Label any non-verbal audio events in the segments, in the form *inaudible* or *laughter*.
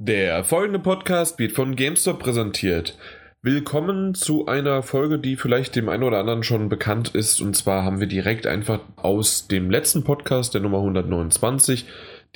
Der folgende Podcast wird von GameStop präsentiert. Willkommen zu einer Folge, die vielleicht dem einen oder anderen schon bekannt ist. Und zwar haben wir direkt einfach aus dem letzten Podcast, der Nummer 129,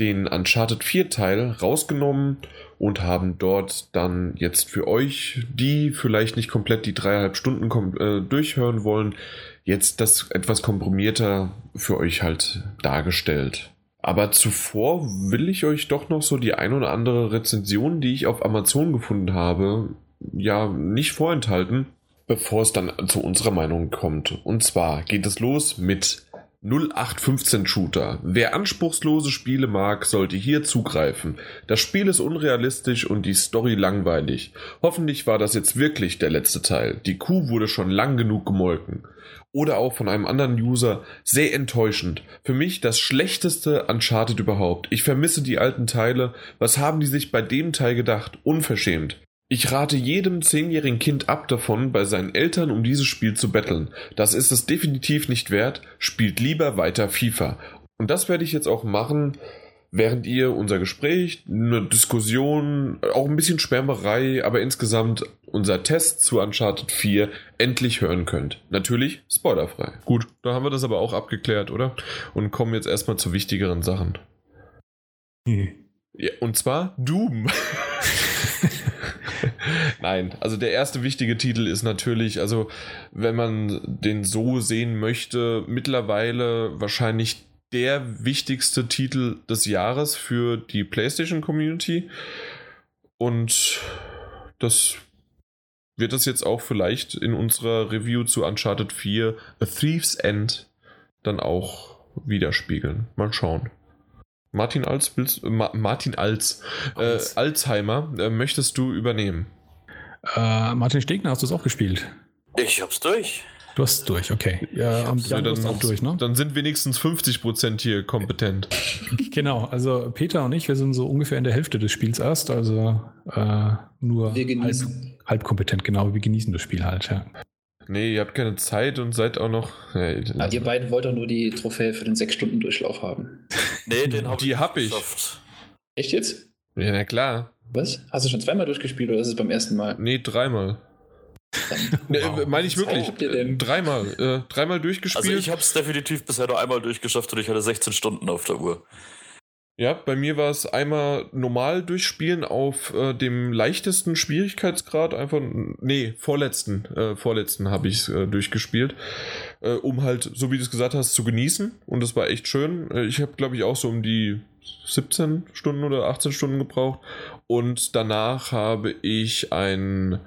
den Uncharted 4 Teil rausgenommen und haben dort dann jetzt für euch, die vielleicht nicht komplett die dreieinhalb Stunden äh, durchhören wollen, jetzt das etwas komprimierter für euch halt dargestellt. Aber zuvor will ich euch doch noch so die ein oder andere Rezension, die ich auf Amazon gefunden habe, ja, nicht vorenthalten, bevor es dann zu unserer Meinung kommt. Und zwar geht es los mit 0815 Shooter. Wer anspruchslose Spiele mag, sollte hier zugreifen. Das Spiel ist unrealistisch und die Story langweilig. Hoffentlich war das jetzt wirklich der letzte Teil. Die Kuh wurde schon lang genug gemolken oder auch von einem anderen User sehr enttäuschend. Für mich das schlechteste Uncharted überhaupt. Ich vermisse die alten Teile. Was haben die sich bei dem Teil gedacht? Unverschämt. Ich rate jedem zehnjährigen Kind ab davon, bei seinen Eltern um dieses Spiel zu betteln. Das ist es definitiv nicht wert. Spielt lieber weiter FIFA. Und das werde ich jetzt auch machen, während ihr unser Gespräch, eine Diskussion, auch ein bisschen Schwärmerei, aber insgesamt unser Test zu Uncharted 4 endlich hören könnt. Natürlich spoilerfrei. Gut, da haben wir das aber auch abgeklärt, oder? Und kommen jetzt erstmal zu wichtigeren Sachen. Hm. *laughs* Ja, und zwar Doom. *laughs* Nein, also der erste wichtige Titel ist natürlich, also wenn man den so sehen möchte, mittlerweile wahrscheinlich der wichtigste Titel des Jahres für die PlayStation Community. Und das wird das jetzt auch vielleicht in unserer Review zu Uncharted 4 A Thief's End dann auch widerspiegeln. Mal schauen. Martin Alz, willst, Ma Martin Alz, äh, Alzheimer, äh, möchtest du übernehmen? Äh, Martin Stegner, hast du es auch gespielt? Ich hab's durch. Du hast es durch, okay. Ja, und Jan, dann, auch durch, ne? Dann sind wenigstens 50% hier kompetent. *laughs* Genau, also Peter und ich, wir sind so ungefähr in der Hälfte des Spiels erst, also äh, nur halb, halb, kompetent, genau. Wir genießen das Spiel halt, ja. Nee, ihr habt keine Zeit und seid auch noch. Nee, ah, ihr beiden wollt doch nur die Trophäe für den 6-Stunden-Durchlauf haben. Nee, den *laughs* hab die hab ich. Echt jetzt? Ja, na klar. Was? Hast du schon zweimal durchgespielt oder ist es beim ersten Mal? Nee, dreimal ne, wow. Meine ich wirklich. Dreimal. Äh, dreimal durchgespielt. Also ich habe es definitiv bisher nur einmal durchgeschafft und ich hatte 16 Stunden auf der Uhr. Ja, bei mir war es einmal normal durchspielen auf äh, dem leichtesten Schwierigkeitsgrad, einfach, nee, vorletzten, äh, vorletzten habe ich äh, durchgespielt, äh, um halt, so wie du es gesagt hast, zu genießen und das war echt schön. Äh, ich habe, glaube ich, auch so um die 17 Stunden oder 18 Stunden gebraucht und danach habe ich ein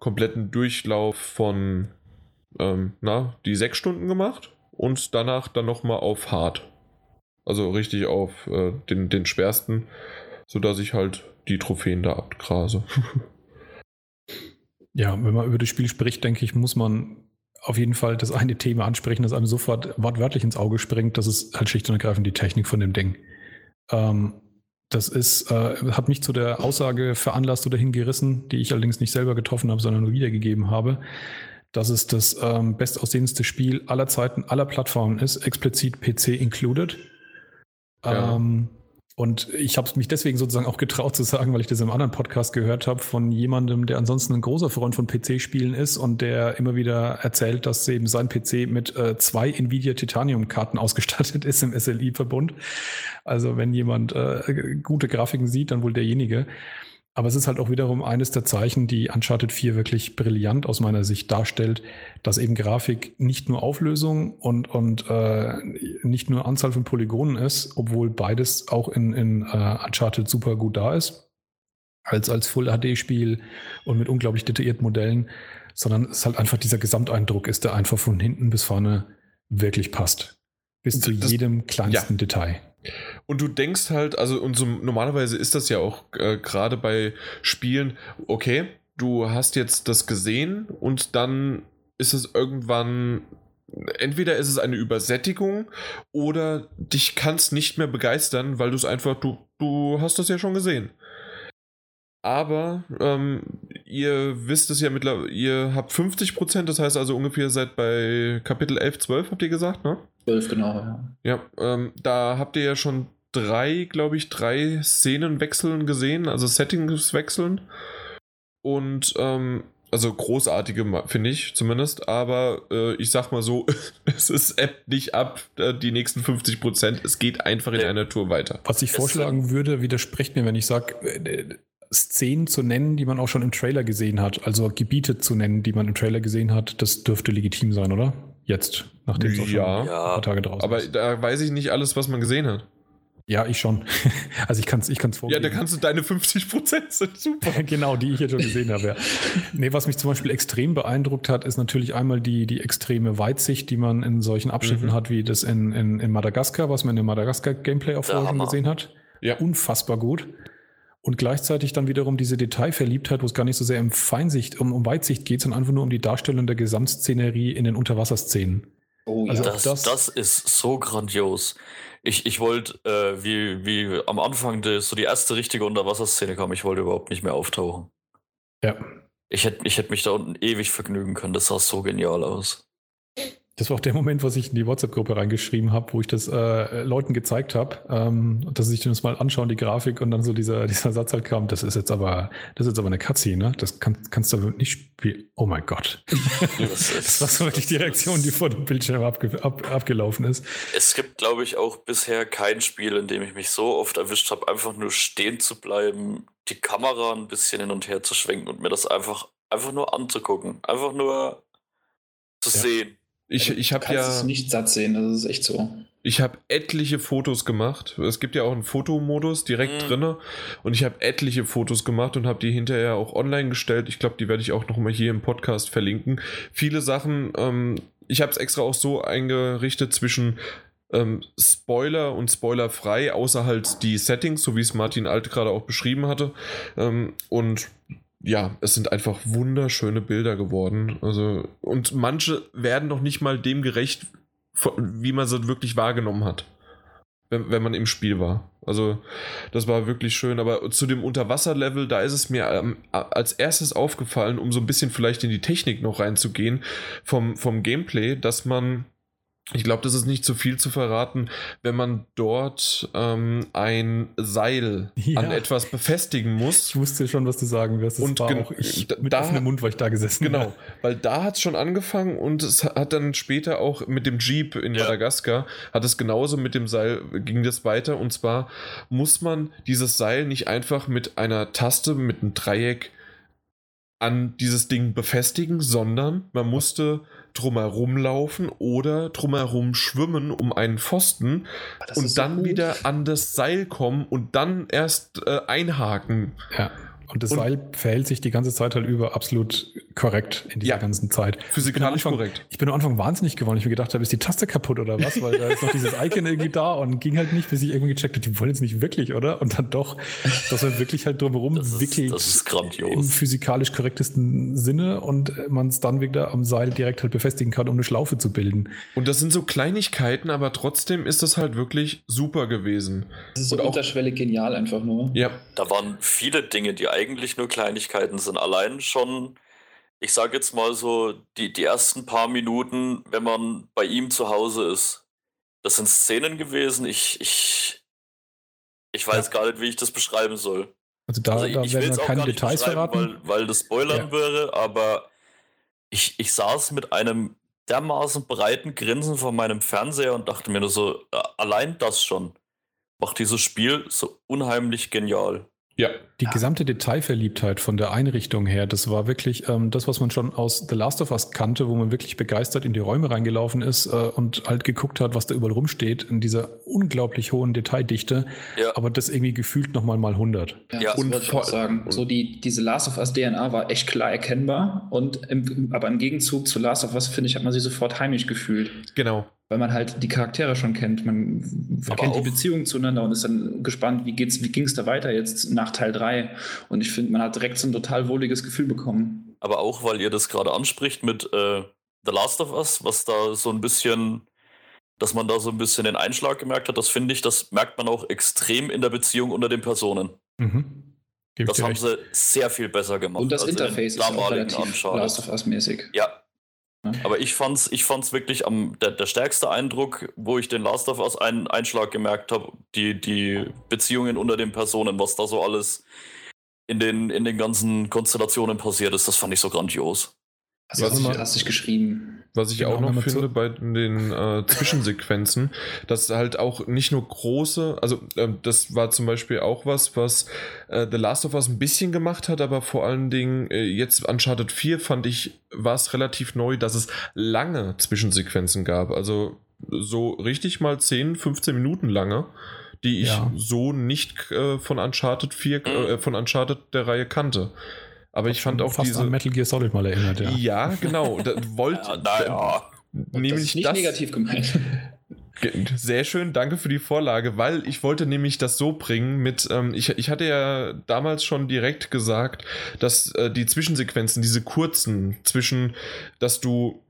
kompletten Durchlauf von, ähm, na, die sechs Stunden gemacht und danach dann nochmal auf hart. Also richtig auf äh, den, den schwersten, sodass ich halt die Trophäen da abgrase. *laughs* ja, wenn man über das Spiel spricht, denke ich, muss man auf jeden Fall das eine Thema ansprechen, das einem sofort wortwörtlich ins Auge springt. Das ist halt schlicht und ergreifend die Technik von dem Ding. Ähm, das ist, äh, hat mich zu der Aussage veranlasst oder hingerissen, die ich allerdings nicht selber getroffen habe, sondern nur wiedergegeben habe, dass es das ähm, bestaussehendste Spiel aller Zeiten, aller Plattformen ist, explizit PC included. Ja. Ähm, und ich habe mich deswegen sozusagen auch getraut zu sagen, weil ich das im anderen Podcast gehört habe von jemandem, der ansonsten ein großer Freund von PC-Spielen ist und der immer wieder erzählt, dass eben sein PC mit äh, zwei Nvidia Titanium-Karten *laughs* ausgestattet ist im SLI-Verbund. Also wenn jemand äh, gute Grafiken sieht, dann wohl derjenige. Aber es ist halt auch wiederum eines der Zeichen, die Uncharted 4 wirklich brillant aus meiner Sicht darstellt, dass eben Grafik nicht nur Auflösung und, und äh, nicht nur Anzahl von Polygonen ist, obwohl beides auch in, in uh, Uncharted super gut da ist, als, als Full-HD-Spiel und mit unglaublich detaillierten Modellen, sondern es halt einfach dieser Gesamteindruck ist, der einfach von hinten bis vorne wirklich passt. Bis zu das, jedem kleinsten ja. Detail. Und du denkst halt, also und so, normalerweise ist das ja auch äh, gerade bei Spielen, okay, du hast jetzt das gesehen und dann ist es irgendwann entweder ist es eine Übersättigung oder dich kann es nicht mehr begeistern, weil du es einfach, du, du hast das ja schon gesehen. Aber ähm, ihr wisst es ja mittlerweile, ihr habt 50%, das heißt also ungefähr seid bei Kapitel 11, 12, habt ihr gesagt, ne? 12, genau, ja. Ja, ähm, da habt ihr ja schon drei, glaube ich, drei Szenen wechseln gesehen, also Settings wechseln. Und ähm, also großartige, finde ich zumindest, aber äh, ich sag mal so, *laughs* es ist App nicht ab, äh, die nächsten 50 Prozent. Es geht einfach in einer Tour weiter. Was ich Es- vorschlagen würde, widerspricht mir, wenn ich sage, Szenen zu nennen, die man auch schon im Trailer gesehen hat, also Gebiete zu nennen, die man im Trailer gesehen hat, das dürfte legitim sein, oder? Jetzt, nachdem es auch schon Ja. ein paar Tage draußen Aber ist. da weiß ich nicht alles, was man gesehen hat. Ja, ich schon. *laughs* Also ich kann es ich kann's Ja, vorgeben. da kannst du deine 50 Prozent sind super. *laughs* genau, die ich jetzt schon gesehen habe. Ja. Nee, was mich zum Beispiel extrem beeindruckt hat, ist natürlich einmal die, die extreme Weitsicht, die man in solchen Abschnitten Mhm. hat, wie das in, in, in Madagaskar, was man in dem Madagaskar-Gameplay auch Der vorher schon gesehen hat. Ja. Unfassbar gut. Und gleichzeitig dann wiederum diese Detailverliebtheit, wo es gar nicht so sehr um Feinsicht, um, um Weitsicht geht, sondern einfach nur um die Darstellung der Gesamtszenerie in den Unterwasserszenen. Oh ja. Also- Das, das- das, ist so grandios. Ich, ich wollte, äh, wie, wie am Anfang die, so die erste richtige Unterwasserszene kam, ich wollte überhaupt nicht mehr auftauchen. Ja. Ich hätte ich hätt mich da unten ewig vergnügen können. Das sah so genial aus. Das war auch der Moment, was ich in die WhatsApp-Gruppe reingeschrieben habe, wo ich das äh, Leuten gezeigt habe, ähm, dass sie sich das mal anschauen, die Grafik, und dann so dieser, *laughs* dieser Satz halt kam, das ist jetzt aber, das ist jetzt aber eine Cutscene, ne? Das kann, kannst du nicht spielen. Oh mein Gott. *laughs* Das Das war so wirklich die Reaktion, die vor dem Bildschirm abge ab, abgelaufen ist. Es gibt, glaube ich, auch bisher kein Spiel, in dem ich mich so oft erwischt habe, einfach nur stehen zu bleiben, die Kamera ein bisschen hin und her zu schwenken und mir das einfach, einfach nur anzugucken. Einfach nur zu Ja. sehen. Ich, ich Du habe ja. es nicht satt sehen, das ist echt so. Ich habe etliche Fotos gemacht. Es gibt ja auch einen Fotomodus direkt Mhm. drinne und ich habe etliche Fotos gemacht und habe die hinterher auch online gestellt. Ich glaube, die werde ich auch noch mal hier im Podcast verlinken. Viele Sachen. Ähm, ich habe es extra auch so eingerichtet zwischen ähm, Spoiler und spoilerfrei, außer halt die Settings, so wie es Martin Alt gerade auch beschrieben hatte. Ähm, und ja, es sind einfach wunderschöne Bilder geworden. Also, und manche werden noch nicht mal dem gerecht, wie man sie wirklich wahrgenommen hat, wenn, wenn man im Spiel war. Also, das war wirklich schön. Aber zu dem Unterwasserlevel, da ist es mir ähm, als erstes aufgefallen, um so ein bisschen vielleicht in die Technik noch reinzugehen, vom, vom Gameplay, dass man. Ich glaube, das ist nicht zu viel zu verraten, wenn man dort ähm, ein Seil Ja. an etwas befestigen muss. Ich wusste schon, was du sagen wirst. Das Und war auch ich da- mit da- offenem Mund, weil ich da gesessen Genau, bin. weil da hat es schon angefangen und es hat dann später auch mit dem Jeep in Ja. Madagaskar, hat es genauso mit dem Seil, ging das weiter und zwar muss man dieses Seil nicht einfach mit einer Taste, mit einem Dreieck an dieses Ding befestigen, sondern man musste drumherum laufen oder drumherum schwimmen um einen Pfosten und so dann gut. wieder an das Seil kommen und dann erst äh, einhaken. Ja. Und das Und- Seil verhält sich die ganze Zeit halt über absolut korrekt in dieser Ja. ganzen Zeit. Physikalisch Anfang- korrekt. Ich bin am Anfang wahnsinnig geworden. Ich mir gedacht habe, ist die Taste kaputt oder was? Weil da ist noch dieses Icon irgendwie da und ging halt nicht, bis ich irgendwie gecheckt habe, die wollen jetzt nicht wirklich, oder? Und dann doch, dass man wirklich halt drumherum Das ist, wickelt das ist im grandios. physikalisch korrektesten Sinne und man es dann wieder am Seil direkt halt befestigen kann, um eine Schlaufe zu bilden. Und das sind so Kleinigkeiten, aber trotzdem ist das halt wirklich super gewesen. Das ist so und unterschwellig genial einfach nur. Ja, Da waren viele Dinge, die eigentlich nur Kleinigkeiten sind. Allein schon, ich sage jetzt mal so, die, die ersten paar Minuten, wenn man bei ihm zu Hause ist. Das sind Szenen gewesen, ich, ich, ich weiß Ja. gar nicht, wie ich das beschreiben soll. Also da, also da ich werden will es auch keine gar nicht Details verraten. weil, weil das Spoilern Ja. wäre, aber ich, ich saß mit einem dermaßen breiten Grinsen vor meinem Fernseher und dachte mir nur so, äh, allein das schon macht dieses Spiel so unheimlich genial. Ja. Die gesamte Detailverliebtheit von der Einrichtung her, das war wirklich ähm, das, was man schon aus The Last of Us kannte, wo man wirklich begeistert in die Räume reingelaufen ist äh, und halt geguckt hat, was da überall rumsteht, in dieser unglaublich hohen Detaildichte, Ja. aber das irgendwie gefühlt nochmal mal 100. Ja, Ja. das Und wollte ich vor- auch sagen. So die, diese Last of Us DNA war echt klar erkennbar und im, aber im Gegenzug zu Last of Us, finde ich, hat man sie sofort heimisch gefühlt. Genau. Weil man halt die Charaktere schon kennt. Man Aber kennt die auch- Beziehung zueinander und ist dann gespannt, wie geht's, wie ging es da weiter jetzt nach Teil 3. Und ich finde, man hat direkt so ein total wohliges Gefühl bekommen. Aber auch, weil ihr das gerade anspricht mit äh, The Last of Us, was da so ein bisschen, dass man da so ein bisschen den Einschlag gemerkt hat, das finde ich, das merkt man auch extrem in der Beziehung unter den Personen. Mhm. Ich Das haben recht. sie sehr viel besser gemacht. Und das in Interface ist auch relativ Uncharted. Last of Us mäßig. Ja, Aber ich fand's, ich fand's wirklich am, der, der stärkste Eindruck, wo ich den Last of Us einen Einschlag gemerkt habe, die, die Beziehungen unter den Personen, was da so alles in den, in den ganzen Konstellationen passiert ist, das fand ich so grandios. Hast du Was hast ich- dich geschrieben? Was ich Genau, auch noch finde bei den äh, Zwischensequenzen, *laughs* dass halt auch nicht nur große, also ähm, das war zum Beispiel auch was, was äh, The Last of Us ein bisschen gemacht hat, aber vor allen Dingen äh, jetzt Uncharted 4 fand ich, war es relativ neu, dass es lange Zwischensequenzen gab. Also so richtig mal 10, 15 Minuten lange, die ich Ja. so nicht äh, von Uncharted 4, äh, von Uncharted der Reihe kannte. Aber ich fand auch fast diese. an Metal Gear Solid mal erinnert, ja. ja. genau. Da *laughs* wollte Ja, naja. Und das nämlich ist nicht das, negativ gemeint. *laughs* Ge- Sehr schön, danke für die Vorlage, weil ich wollte nämlich das so bringen mit, ähm, ich, ich hatte ja damals schon direkt gesagt, dass äh, die Zwischensequenzen, diese kurzen, zwischen, dass du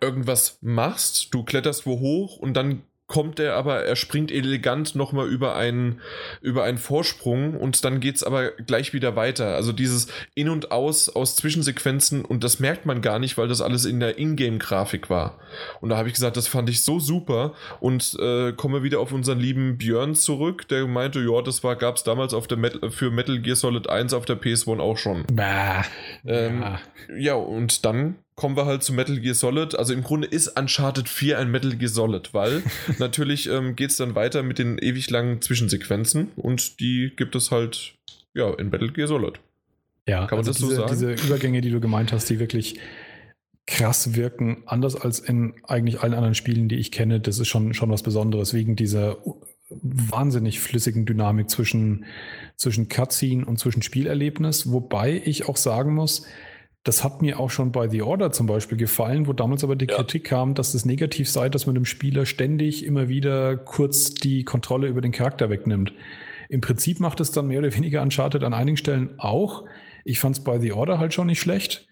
irgendwas machst, du kletterst wo hoch und dann kommt er aber, er springt elegant nochmal über einen, über einen Vorsprung und dann geht's aber gleich wieder weiter. Also dieses In und Aus aus Zwischensequenzen und das merkt man gar nicht, weil das alles in der Ingame-Grafik war. Und da habe ich gesagt, das fand ich so super und äh, komme wieder auf unseren lieben Björn zurück, der meinte, ja, das war, gab's damals auf der Metal, für Metal Gear Solid 1 auf der PS1 auch schon. Bah. Ähm, ja. Ja, und dann kommen wir halt zu Metal Gear Solid. Also im Grunde ist Uncharted 4 ein Metal Gear Solid, weil *laughs* natürlich ähm, geht es dann weiter mit den ewig langen Zwischensequenzen und die gibt es halt ja in Metal Gear Solid. Ja, Kann man also das so diese, sagen? diese Übergänge, die du gemeint hast, die wirklich krass wirken, anders als in eigentlich allen anderen Spielen, die ich kenne, das ist schon, schon was Besonderes, wegen dieser wahnsinnig flüssigen Dynamik zwischen, zwischen Cutscene und zwischen Spielerlebnis, wobei ich auch sagen muss, das hat mir auch schon bei The Order zum Beispiel gefallen, wo damals aber die Ja. Kritik kam, dass das negativ sei, dass man dem Spieler ständig immer wieder kurz die Kontrolle über den Charakter wegnimmt. Im Prinzip macht es dann mehr oder weniger Uncharted an einigen Stellen auch. Ich fand es bei The Order halt schon nicht schlecht.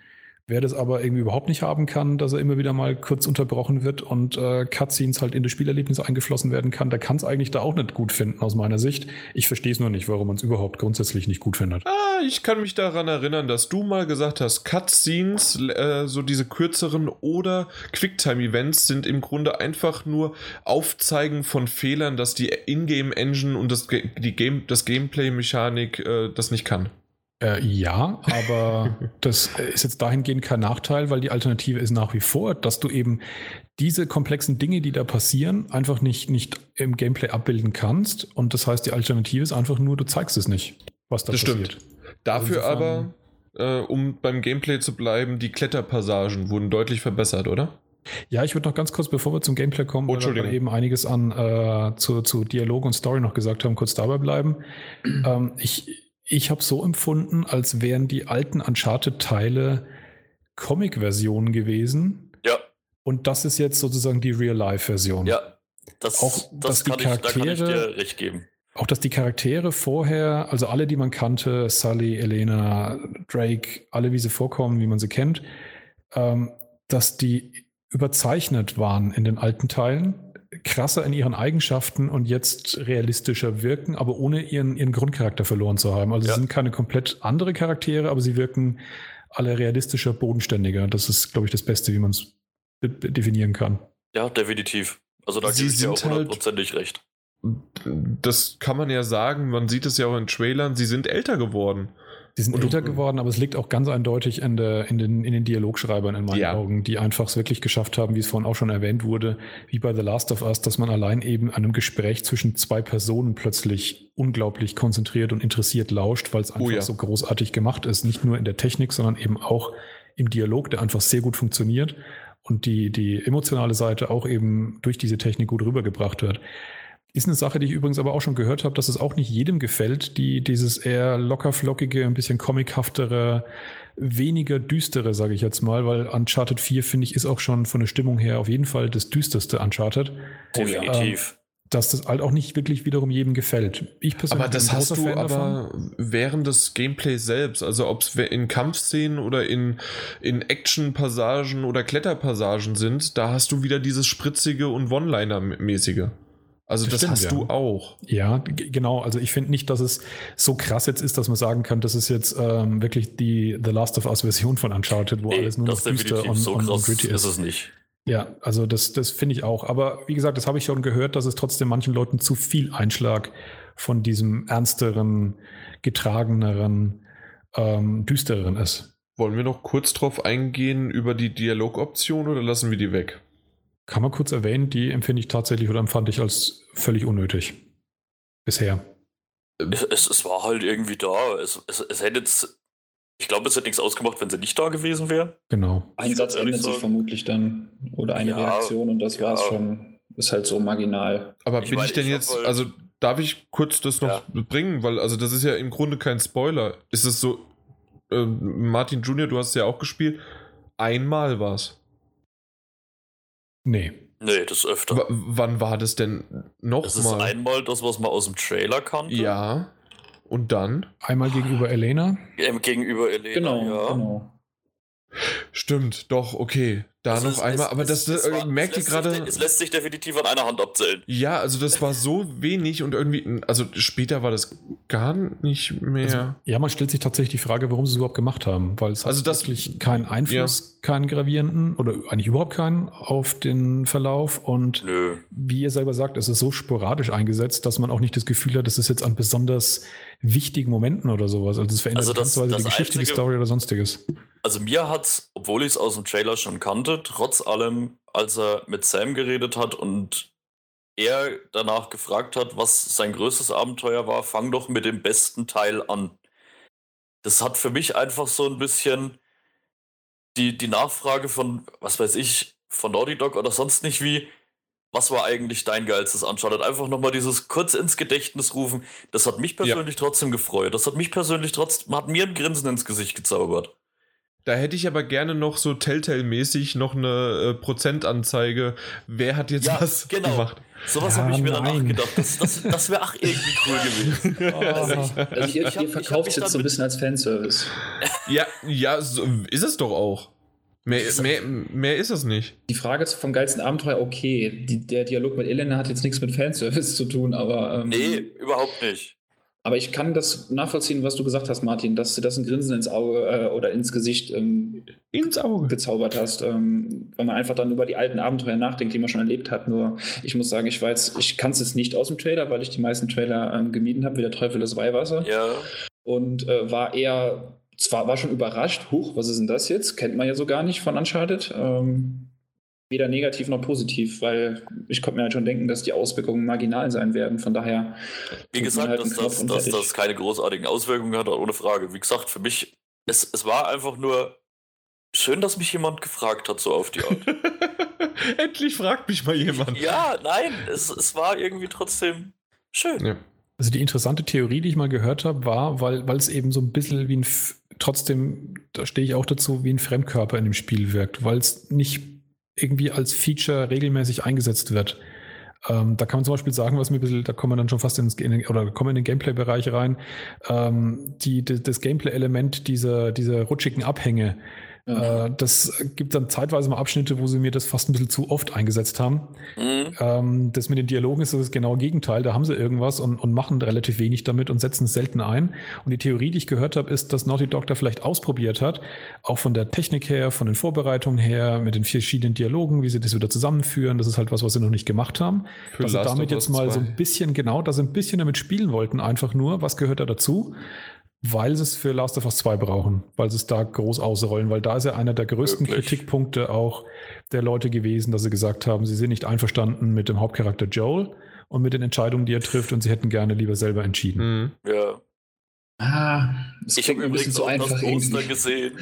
Wer das aber irgendwie überhaupt nicht haben kann, dass er immer wieder mal kurz unterbrochen wird und äh, Cutscenes halt in das Spielerlebnis eingeflossen werden kann, der kann es eigentlich da auch nicht gut finden aus meiner Sicht. Ich verstehe es nur nicht, warum man es überhaupt grundsätzlich nicht gut findet. Ah, ich kann mich daran erinnern, dass du mal gesagt hast, Cutscenes, äh, so diese kürzeren oder Quicktime-Events sind im Grunde einfach nur Aufzeigen von Fehlern, dass die Ingame-Engine und das, die Game, das Gameplay-Mechanik äh, das nicht kann. Äh, ja, aber *laughs* das ist jetzt dahingehend kein Nachteil, weil die Alternative ist nach wie vor, dass du eben diese komplexen Dinge, die da passieren, einfach nicht, nicht im Gameplay abbilden kannst. Und das heißt, die Alternative ist einfach nur, du zeigst es nicht, was da Das passiert. stimmt. Dafür Also aber, äh, um beim Gameplay zu bleiben, die Kletterpassagen wurden deutlich verbessert, oder? Ja, ich würde noch ganz kurz, bevor wir zum Gameplay kommen, Oh, weil wir eben einiges an äh, zu, zu Dialog und Story noch gesagt haben, kurz dabei bleiben. *clears throat* ähm, ich ich habe so empfunden, als wären die alten Uncharted-Teile Comic-Versionen gewesen. Ja, Und das ist jetzt sozusagen die Real-Life-Version. ja. Das, Auch, dass das die kann ich, da kann ich Charaktere- dir recht geben. Auch dass die Charaktere vorher, also alle, die man kannte, Sully, Elena, Drake, alle, wie sie vorkommen, wie man sie kennt, ähm, dass die überzeichnet waren in den alten Teilen, krasser in ihren Eigenschaften und jetzt realistischer wirken, aber ohne ihren, ihren Grundcharakter verloren zu haben. Also Ja. sie sind keine komplett andere Charaktere, aber sie wirken alle realistischer, bodenständiger. Das ist, glaube ich, das Beste, wie man es definieren kann. Ja, definitiv. Also da Sie gebe ich dir auch halt- hundertprozentig recht. Das kann man ja sagen, man sieht es ja auch in Trailern, sie sind älter geworden. Die sind Und- älter geworden, aber es liegt auch ganz eindeutig in, der, in, den, in den Dialogschreibern in meinen Ja. Augen, die einfach es wirklich geschafft haben, wie es vorhin auch schon erwähnt wurde, wie bei The Last of Us, dass man allein eben einem Gespräch zwischen zwei Personen plötzlich unglaublich konzentriert und interessiert lauscht, weil es einfach Oh ja. so großartig gemacht ist. Nicht nur in der Technik, sondern eben auch im Dialog, der einfach sehr gut funktioniert und die, die emotionale Seite auch eben durch diese Technik gut rübergebracht wird. Ist eine Sache, die ich übrigens aber auch schon gehört habe, dass es auch nicht jedem gefällt, die dieses eher lockerflockige, ein bisschen comichaftere, weniger düstere, sage ich jetzt mal, weil Uncharted 4, finde ich, ist auch schon von der Stimmung her auf jeden Fall das düsterste Uncharted, Oh. Definitiv. dass das halt auch nicht wirklich wiederum jedem gefällt. Ich persönlich Aber das bin ein hast großer du Fan davon. aber während des Gameplays selbst, also ob es in Kampfszenen oder in, in Action-Passagen oder Kletterpassagen sind, da hast du wieder dieses spritzige und One-Liner-mäßige. Also das, Das hast ja. du auch. Ja, genau. Also ich finde nicht, dass es so krass jetzt ist, dass man sagen kann, das ist jetzt ähm, wirklich die The Last of Us Version von Uncharted, wo Nee, alles nur noch düster und, so und, und gritty ist ist. es nicht. Ja, also das, das finde ich auch. Aber wie gesagt, das habe ich schon gehört, dass es trotzdem manchen Leuten zu viel Einschlag von diesem ernsteren, getrageneren, ähm, düstereren ist. Wollen wir noch kurz drauf eingehen über die Dialogoption oder lassen wir die weg? Kann man kurz erwähnen, die empfinde ich tatsächlich oder empfand ich als völlig unnötig. Bisher. Es, es, es war halt irgendwie da. Es, es, es hätte jetzt, ich glaube, es hätte nichts ausgemacht, wenn sie nicht da gewesen wäre. Genau. Ein Satz ändert sich vermutlich dann oder eine Ja, Reaktion und das ja. war's schon. Ist halt so marginal. Aber Ich bin meine, ich denn ich jetzt, halt- also darf ich kurz das noch Ja. bringen, weil also das ist ja im Grunde kein Spoiler. Ist es so, ähm, Martin Junior, du hast es ja auch gespielt, einmal war's. Nee. Nee, das öfter. W wann war das denn Das ist nochmal? einmal das, was man aus dem Trailer kannte. Ja. Und dann? Einmal gegenüber Elena. Ähm, gegenüber Elena. Genau, ja. genau. Stimmt, doch, okay. Da Also noch es- einmal, es- aber es- das, es äh, war- merkt ihr es lässt gerade. sich- Es lässt sich definitiv an einer Hand abzählen. Ja, also das war so wenig und irgendwie, also später war das gar nicht mehr. Also, ja, man stellt sich tatsächlich die Frage, warum sie es überhaupt gemacht haben, weil es Also hat das- wirklich keinen Einfluss, keinen gravierenden oder eigentlich überhaupt keinen auf den Verlauf und Nö. wie ihr selber sagt, es ist so sporadisch eingesetzt, dass man auch nicht das Gefühl hat, das ist jetzt an besonders wichtigen Momenten oder sowas. Also es verändert Also das- das die Geschichte, die einzige- Story oder sonstiges. Also mir hat's, obwohl ich es aus dem Trailer schon kannte, trotz allem, als er mit Sam geredet hat und er danach gefragt hat, was sein größtes Abenteuer war, fang doch mit dem besten Teil an. Das hat für mich einfach so ein bisschen die, die Nachfrage von, was weiß ich, von Naughty Dog oder sonst nicht wie, was war eigentlich dein geilstes Uncharted? Einfach nochmal dieses kurz ins Gedächtnis rufen. Das hat mich persönlich trotzdem gefreut. Das hat mich persönlich trotzdem, hat mir ein Grinsen ins Gesicht gezaubert. Da hätte ich aber gerne noch so Telltale-mäßig noch eine äh, Prozentanzeige. Wer hat jetzt Ja, was genau. gemacht? Sowas Ja, habe ich mir nein. danach gedacht. Das, das, das wäre auch irgendwie cool gewesen. *laughs* Also, ich, also ihr, Ich hab- ihr verkauft es jetzt so ein bisschen als Fanservice. Ja, ja, so ist es doch auch. Mehr, mehr, mehr ist es nicht. Die Frage ist vom geilsten Abenteuer, okay, die, der Dialog mit Elena hat jetzt nichts mit Fanservice zu tun, aber, ähm, Nee, überhaupt nicht. Aber ich kann das nachvollziehen, was du gesagt hast, Martin, dass du das ein Grinsen ins Auge äh, oder ins Gesicht ähm, Ins Auge. gezaubert hast, ähm, weil man einfach dann über die alten Abenteuer nachdenkt, die man schon erlebt hat. Nur ich muss sagen, ich weiß, ich kann es jetzt nicht aus dem Trailer, weil ich die meisten Trailer ähm, gemieden habe, wie der Teufel das Weihwasser. Ja, und äh, war eher, zwar war schon überrascht, huch, was ist denn das jetzt? Kennt man ja so gar nicht von Uncharted. Ähm, weder negativ noch positiv, weil ich konnte mir halt schon denken, dass die Auswirkungen marginal sein werden. Von daher, wie gesagt, halt dass, das, dass das keine großartigen Auswirkungen hat, ohne Frage. Wie gesagt, für mich, es, es war einfach nur schön, dass mich jemand gefragt hat, so auf die Art. *laughs* Endlich fragt mich mal jemand. ja, nein, es, es war irgendwie trotzdem schön. Ja. Also die interessante Theorie, die ich mal gehört habe, war, weil, weil es eben so ein bisschen wie ein, trotzdem, da stehe ich auch dazu, wie ein Fremdkörper in dem Spiel wirkt, weil es nicht irgendwie als Feature regelmäßig eingesetzt wird. Ähm, da kann man zum Beispiel sagen, was mir ein bisschen, da kommen wir dann schon fast ins, in oder kommen in den Gameplay-Bereich rein, ähm, die, die, das Gameplay-Element dieser, dieser rutschigen Abhänge, ja. äh, das gibt dann zeitweise mal Abschnitte, wo sie mir das fast ein bisschen zu oft eingesetzt haben. Mhm. Ähm, das mit den Dialogen ist das genaue Gegenteil. Da haben sie irgendwas und, und machen relativ wenig damit und setzen es selten ein. Und die Theorie, die ich gehört habe, ist, dass Naughty Dog da vielleicht ausprobiert hat, auch von der Technik her, von den Vorbereitungen her, mit den verschiedenen Dialogen, wie sie das wieder zusammenführen. Das ist halt was, was sie noch nicht gemacht haben. Für dass sie Last damit of Us jetzt mal so 2. ein bisschen, genau, dass sie ein bisschen damit spielen wollten, einfach nur, was gehört da dazu? Weil sie es für Last of Us 2 brauchen, weil sie es da groß ausrollen, weil da ist ja einer der größten Wirklich? Kritikpunkte auch der Leute gewesen, dass sie gesagt haben, sie sind nicht einverstanden mit dem Hauptcharakter Joel und mit den Entscheidungen, die er trifft und sie hätten gerne lieber selber entschieden. Mhm. Ja. Ah, Ich habe mir ein bisschen übrigens zu auch einfach das Poster gesehen.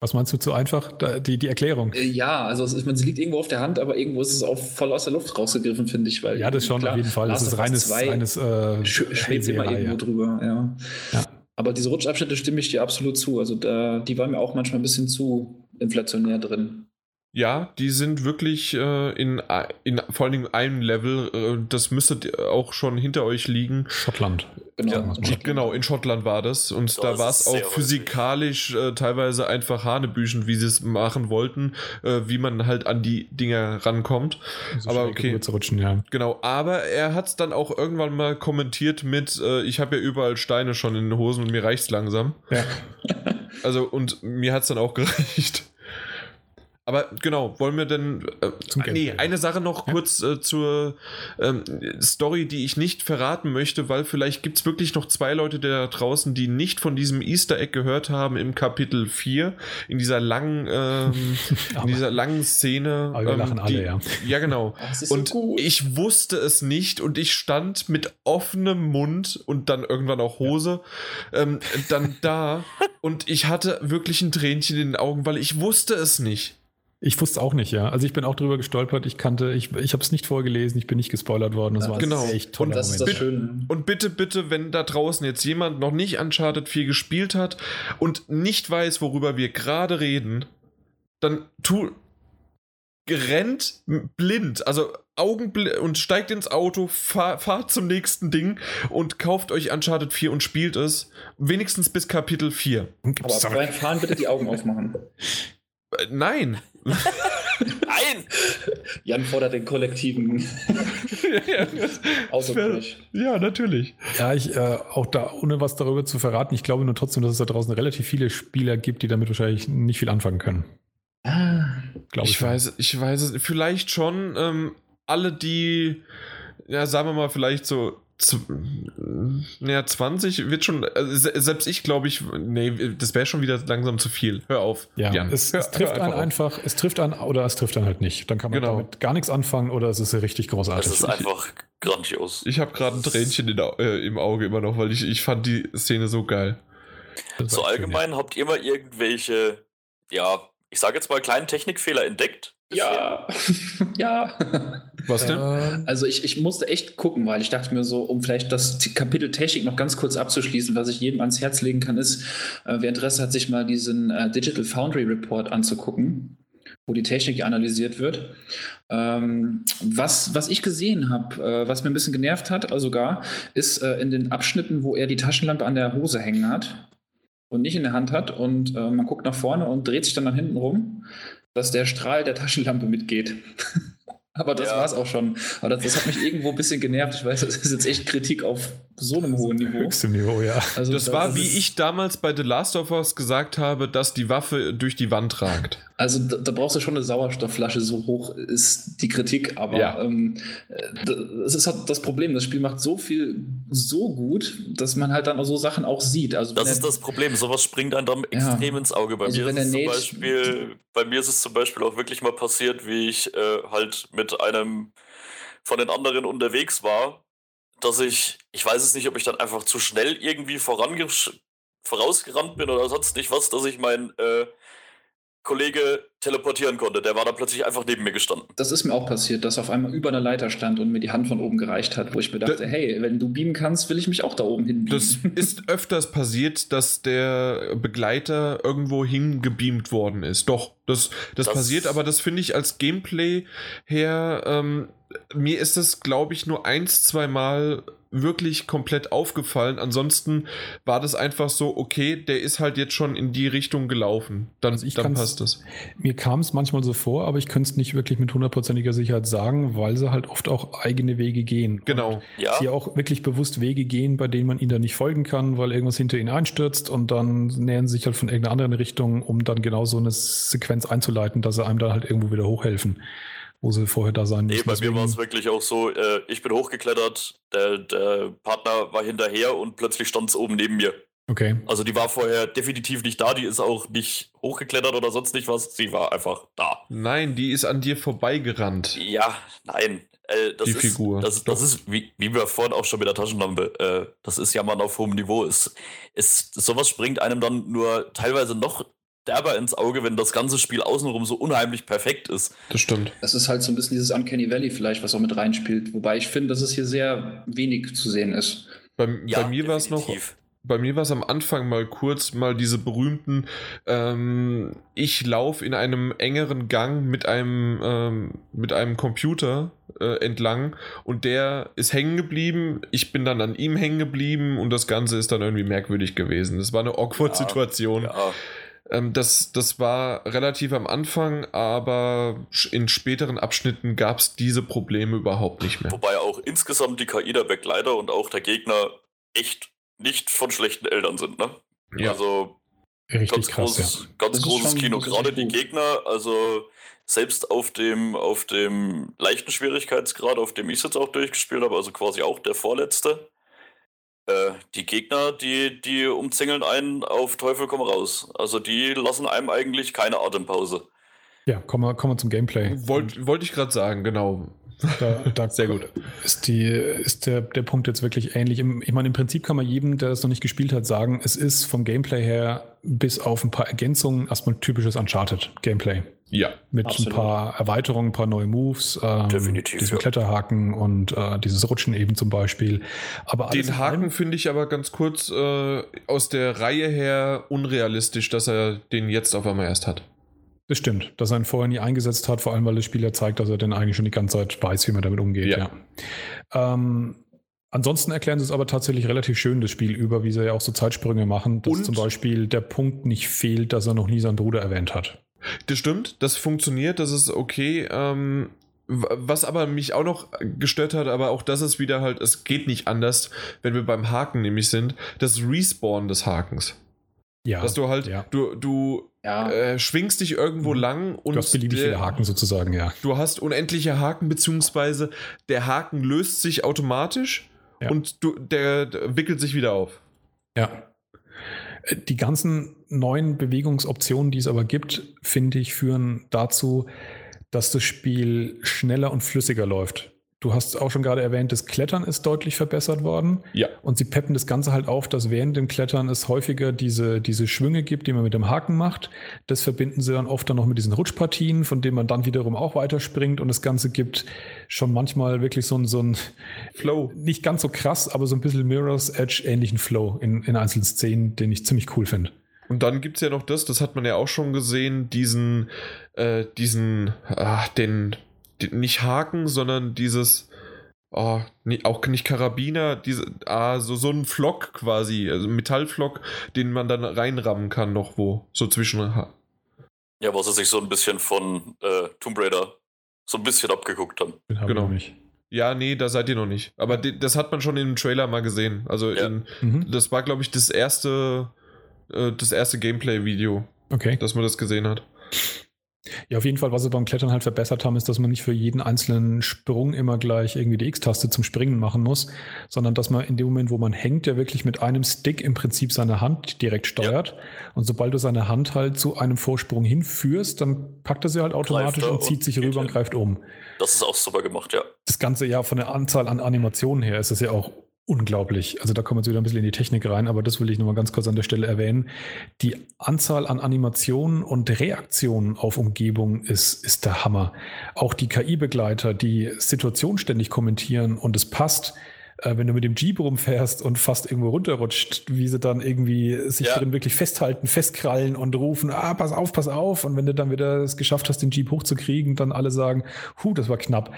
Was meinst du zu einfach? Da, die, die Erklärung. Äh, Ja, also es ist, man, sie liegt irgendwo auf der Hand, aber irgendwo ist es auch voll aus der Luft rausgegriffen, finde ich. Weil Ja, das schon klar, auf jeden Fall. Das ist reines, 2 reines äh, sch- schwebt immer irgendwo ja. drüber, ja. Ja. Aber diese Rutschabschnitte stimme ich dir absolut zu. Also da, die waren mir auch manchmal ein bisschen zu inflationär drin. Ja, die sind wirklich äh, in, in vor allem einem Level, äh, das müsste auch schon hinter euch liegen. Schottland. Genau, ja, genau in Schottland war das. Und das da war es auch physikalisch äh, teilweise einfach hanebüchend, wie sie es machen wollten, äh, wie man halt an die Dinger rankommt. So aber okay. Rutschen, ja. Genau, aber er hat es dann auch irgendwann mal kommentiert mit, äh, ich habe ja überall Steine schon in den Hosen und mir reicht's langsam. Ja. also und mir hat es dann auch gereicht. Aber genau, wollen wir denn. Äh, nee, eine Sache noch ja? kurz äh, zur ähm, Story, die ich nicht verraten möchte, weil vielleicht gibt es wirklich noch zwei Leute da draußen, die nicht von diesem Easter Egg gehört haben im Kapitel 4, in dieser langen, ähm, *laughs* in dieser langen Szene. Aber wir ähm, lachen alle, ja. Ja, genau. und so ich wusste es nicht und ich stand mit offenem Mund und dann irgendwann auch Hose ja. ähm, dann da *laughs* und ich hatte wirklich ein Tränchen in den Augen, weil ich wusste es nicht. Ich wusste auch nicht, ja. Also ich bin auch drüber gestolpert. Ich kannte, ich, ich habe es nicht vorgelesen, ich bin nicht gespoilert worden. Das war genau. echt toll. Und das Moment. ist das Schöne. Und bitte, bitte, wenn da draußen jetzt jemand noch nicht Uncharted 4 gespielt hat und nicht weiß, worüber wir gerade reden, dann tu rennt blind, also Augenblind und steigt ins Auto, fahr, fahrt zum nächsten Ding und kauft euch Uncharted 4 und spielt es. Wenigstens bis Kapitel 4. Aber beim Fahren bitte die Augen *laughs* aufmachen. Äh, nein. *laughs* Nein! Jan fordert den kollektiven *laughs* Ausdruck. Ja, natürlich. Ja, ich, äh, auch da, ohne was darüber zu verraten, ich glaube nur trotzdem, dass es da draußen relativ viele Spieler gibt, die damit wahrscheinlich nicht viel anfangen können. Ah, glaube ich. Ich weiß, ich weiß es, vielleicht schon. Ähm, alle, die, ja, sagen wir mal, vielleicht so ja, 20 wird schon, also selbst ich glaube ich, nee, das wäre schon wieder langsam zu viel. Hör auf. Ja, Jan. Es, hör, es trifft einen einfach, es trifft einen oder es trifft einen halt nicht. Dann kann man genau. damit gar nichts anfangen oder es ist ja richtig großartig. Es ist einfach grandios. Ich habe gerade ein Tränchen in, äh, im Auge immer noch, weil ich, ich fand die Szene so geil. So allgemein schön, ja. habt ihr mal irgendwelche, ja, ich sage jetzt mal kleinen Technikfehler entdeckt? Ja, *laughs* ja. Was denn? Also ich, ich musste echt gucken, weil ich dachte mir so, um vielleicht das Kapitel Technik noch ganz kurz abzuschließen, was ich jedem ans Herz legen kann, ist, äh, wer Interesse hat, sich mal diesen äh, Digital Foundry Report anzugucken, wo die Technik analysiert wird. Ähm, was, was ich gesehen habe, äh, was mir ein bisschen genervt hat, also sogar, ist äh, in den Abschnitten, wo er die Taschenlampe an der Hose hängen hat und nicht in der Hand hat und äh, man guckt nach vorne und dreht sich dann nach hinten rum, dass der Strahl der Taschenlampe mitgeht. *laughs* Aber das ja. war es auch schon. Aber das, das, hat mich irgendwo ein bisschen genervt. Ich weiß, das ist jetzt echt Kritik auf so einem hohen Niveau. Höchstem Niveau, ja. Also das, das war, wie ich damals bei The Last of Us gesagt habe, dass die Waffe durch die Wand ragt. Also da, da brauchst du schon eine Sauerstoffflasche, so hoch ist die Kritik. Aber ja. ähm, das ist halt das Problem. Das Spiel macht so viel so gut, dass man halt dann auch so Sachen auch sieht. Also das ist das Problem. Sowas springt einem dann ja. extrem ins Auge. Bei also mir ist es zum Beispiel, bei mir ist es zum Beispiel auch wirklich mal passiert, wie ich äh, halt mit einem von den anderen unterwegs war, dass ich, ich weiß es nicht, ob ich dann einfach zu schnell irgendwie vorausgerannt bin oder sonst nicht was, dass ich mein äh, Kollege teleportieren konnte. Der war da plötzlich einfach neben mir gestanden. Das ist mir auch passiert, dass er auf einmal über einer Leiter stand und mir die Hand von oben gereicht hat, wo ich mir dachte, das, hey, wenn du beamen kannst, will ich mich auch da oben hin beamen. Das ist öfters passiert, dass der Begleiter irgendwo hingebeamt worden ist. Doch, das, das, das passiert, aber das finde ich als Gameplay her, ähm, mir ist das, glaube ich, nur eins, zwei Mal wirklich komplett aufgefallen. Ansonsten war das einfach so, okay, der ist halt jetzt schon in die Richtung gelaufen. Dann, also dann passt das. Mir kam es manchmal so vor, aber ich könnte es nicht wirklich mit hundertprozentiger Sicherheit sagen, weil sie halt oft auch eigene Wege gehen. Genau. ja. Sie auch wirklich bewusst Wege gehen, bei denen man ihnen dann nicht folgen kann, weil irgendwas hinter ihnen einstürzt und dann nähern sie sich halt von irgendeiner anderen Richtung, um dann genau so eine Sequenz einzuleiten, dass sie einem dann halt irgendwo wieder hochhelfen wo sie vorher da sein müssen. Nee, bei mir war es wirklich auch so, äh, ich bin hochgeklettert, der, der Partner war hinterher und plötzlich stand es oben neben mir. Okay. Also die war vorher definitiv nicht da, die ist auch nicht hochgeklettert oder sonst nicht was, sie war einfach da. Nein, die ist an dir vorbeigerannt. Ja, nein. Äh, die ist, Figur. Das, das ist, wie, wie wir vorhin auch schon mit der Taschenlampe, äh, das ist ja mal auf hohem Niveau. Ist, ist, sowas springt einem dann nur teilweise noch derber ins Auge, wenn das ganze Spiel außenrum so unheimlich perfekt ist. Das stimmt. Das ist halt so ein bisschen dieses Uncanny Valley vielleicht, was auch mit reinspielt. Wobei ich finde, dass es hier sehr wenig zu sehen ist. Bei, ja, bei mir war es noch bei mir war es am Anfang mal kurz mal diese berühmten, ähm, ich laufe in einem engeren Gang mit einem, ähm, mit einem Computer äh, entlang und der ist hängen geblieben, ich bin dann an ihm hängen geblieben und das Ganze ist dann irgendwie merkwürdig gewesen. Das war eine awkward ja, Situation. Ja. Ähm, das, das war relativ am Anfang, aber in späteren Abschnitten gab es diese Probleme überhaupt nicht mehr. Wobei auch insgesamt die KI der Begleiter und auch der Gegner echt nicht von schlechten Eltern sind, ne? Ja. Also Richtig ganz krass, großes, ja. ganz großes Kino. Gerade die Gegner, also selbst auf dem, auf dem leichten Schwierigkeitsgrad, auf dem ich jetzt auch durchgespielt habe, also quasi auch der vorletzte, äh, die Gegner, die, die umzingeln einen auf Teufel komm raus. Also die lassen einem eigentlich keine Atempause. Ja, kommen wir, kommen wir zum Gameplay. Wollte wollt ich gerade sagen, genau. Da, da *laughs* Sehr gut. Ist, die, ist der, der Punkt jetzt wirklich ähnlich. Ich meine, im Prinzip kann man jedem, der es noch nicht gespielt hat, sagen, es ist vom Gameplay her bis auf ein paar Ergänzungen erstmal typisches Uncharted-Gameplay. Ja. Mit absolut. ein paar Erweiterungen, ein paar neue Moves. Ähm, Definitiv. Diesen ja. Kletterhaken und äh, dieses Rutschen eben zum Beispiel. Aber Den Haken finde ich aber ganz kurz äh, aus der Reihe her unrealistisch, dass er den jetzt auf einmal erst hat. Das stimmt, dass er ihn vorher nie eingesetzt hat, vor allem weil das Spieler zeigt, dass er denn eigentlich schon die ganze Zeit weiß, wie man damit umgeht. Ja. ja. Ähm, ansonsten erklären sie es aber tatsächlich relativ schön, das Spiel über, wie sie ja auch so Zeitsprünge machen, dass Und? zum Beispiel der Punkt nicht fehlt, dass er noch nie seinen Bruder erwähnt hat. Das stimmt, das funktioniert, das ist okay. Ähm, was aber mich auch noch gestört hat, aber auch das ist wieder halt, es geht nicht anders, wenn wir beim Haken nämlich sind, das Respawn des Hakens. Ja. Dass du halt, ja. du, du ja. äh, schwingst dich irgendwo mhm. lang und. Du hast beliebig viele Haken sozusagen, ja. Du hast unendliche Haken, beziehungsweise der Haken löst sich automatisch ja. und du, der, der wickelt sich wieder auf. Ja. Die ganzen neuen Bewegungsoptionen, die es aber gibt, finde ich, führen dazu, dass das Spiel schneller und flüssiger läuft. Du hast auch schon gerade erwähnt, das Klettern ist deutlich verbessert worden. Ja. Und sie peppen das Ganze halt auf, dass während dem Klettern es häufiger diese, diese Schwünge gibt, die man mit dem Haken macht. Das verbinden sie dann oft dann noch mit diesen Rutschpartien, von denen man dann wiederum auch weiterspringt. Und das Ganze gibt schon manchmal wirklich so ein, so ein Flow. Nicht ganz so krass, aber so ein bisschen Mirror's Edge ähnlichen Flow in, in einzelnen Szenen, den ich ziemlich cool finde. Und dann gibt es ja noch das, das hat man ja auch schon gesehen, diesen, äh, diesen, ah, den nicht Haken, sondern dieses, oh, nee, auch nicht Karabiner, diese, ah, so, so ein Flock quasi, also Metallflock, den man dann reinrammen kann noch wo, so zwischen. Ja, wo sie sich so ein bisschen von äh, Tomb Raider so ein bisschen abgeguckt haben. Hab genau. nicht. Ja, nee, da seid ihr noch nicht. Aber das hat man schon im Trailer mal gesehen. Also ja. in, mhm. das war, glaube ich, das erste, äh, das erste Gameplay-Video, okay. dass man das gesehen hat. Ja, auf jeden Fall, was sie beim Klettern halt verbessert haben, ist, dass man nicht für jeden einzelnen Sprung immer gleich irgendwie die X-Taste zum Springen machen muss, sondern dass man in dem Moment, wo man hängt, ja wirklich mit einem Stick im Prinzip seine Hand direkt steuert. Ja. Und sobald du seine Hand halt zu einem Vorsprung hinführst, dann packt er sie halt automatisch und zieht sich rüber und greift um. Das ist auch super gemacht, ja. Das Ganze ja von der Anzahl an Animationen her ist es ja auch unglaublich. Also da kommen wir jetzt wieder ein bisschen in die Technik rein, aber das will ich nochmal ganz kurz an der Stelle erwähnen. Die Anzahl an Animationen und Reaktionen auf Umgebung ist, ist der Hammer. Auch die KI-Begleiter, die Situation ständig kommentieren und es passt, äh, wenn du mit dem Jeep rumfährst und fast irgendwo runterrutscht, wie sie dann irgendwie sich ja. drin wirklich festhalten, festkrallen und rufen, ah, pass auf, pass auf. Und wenn du dann wieder es geschafft hast, den Jeep hochzukriegen, dann alle sagen, hu, das war knapp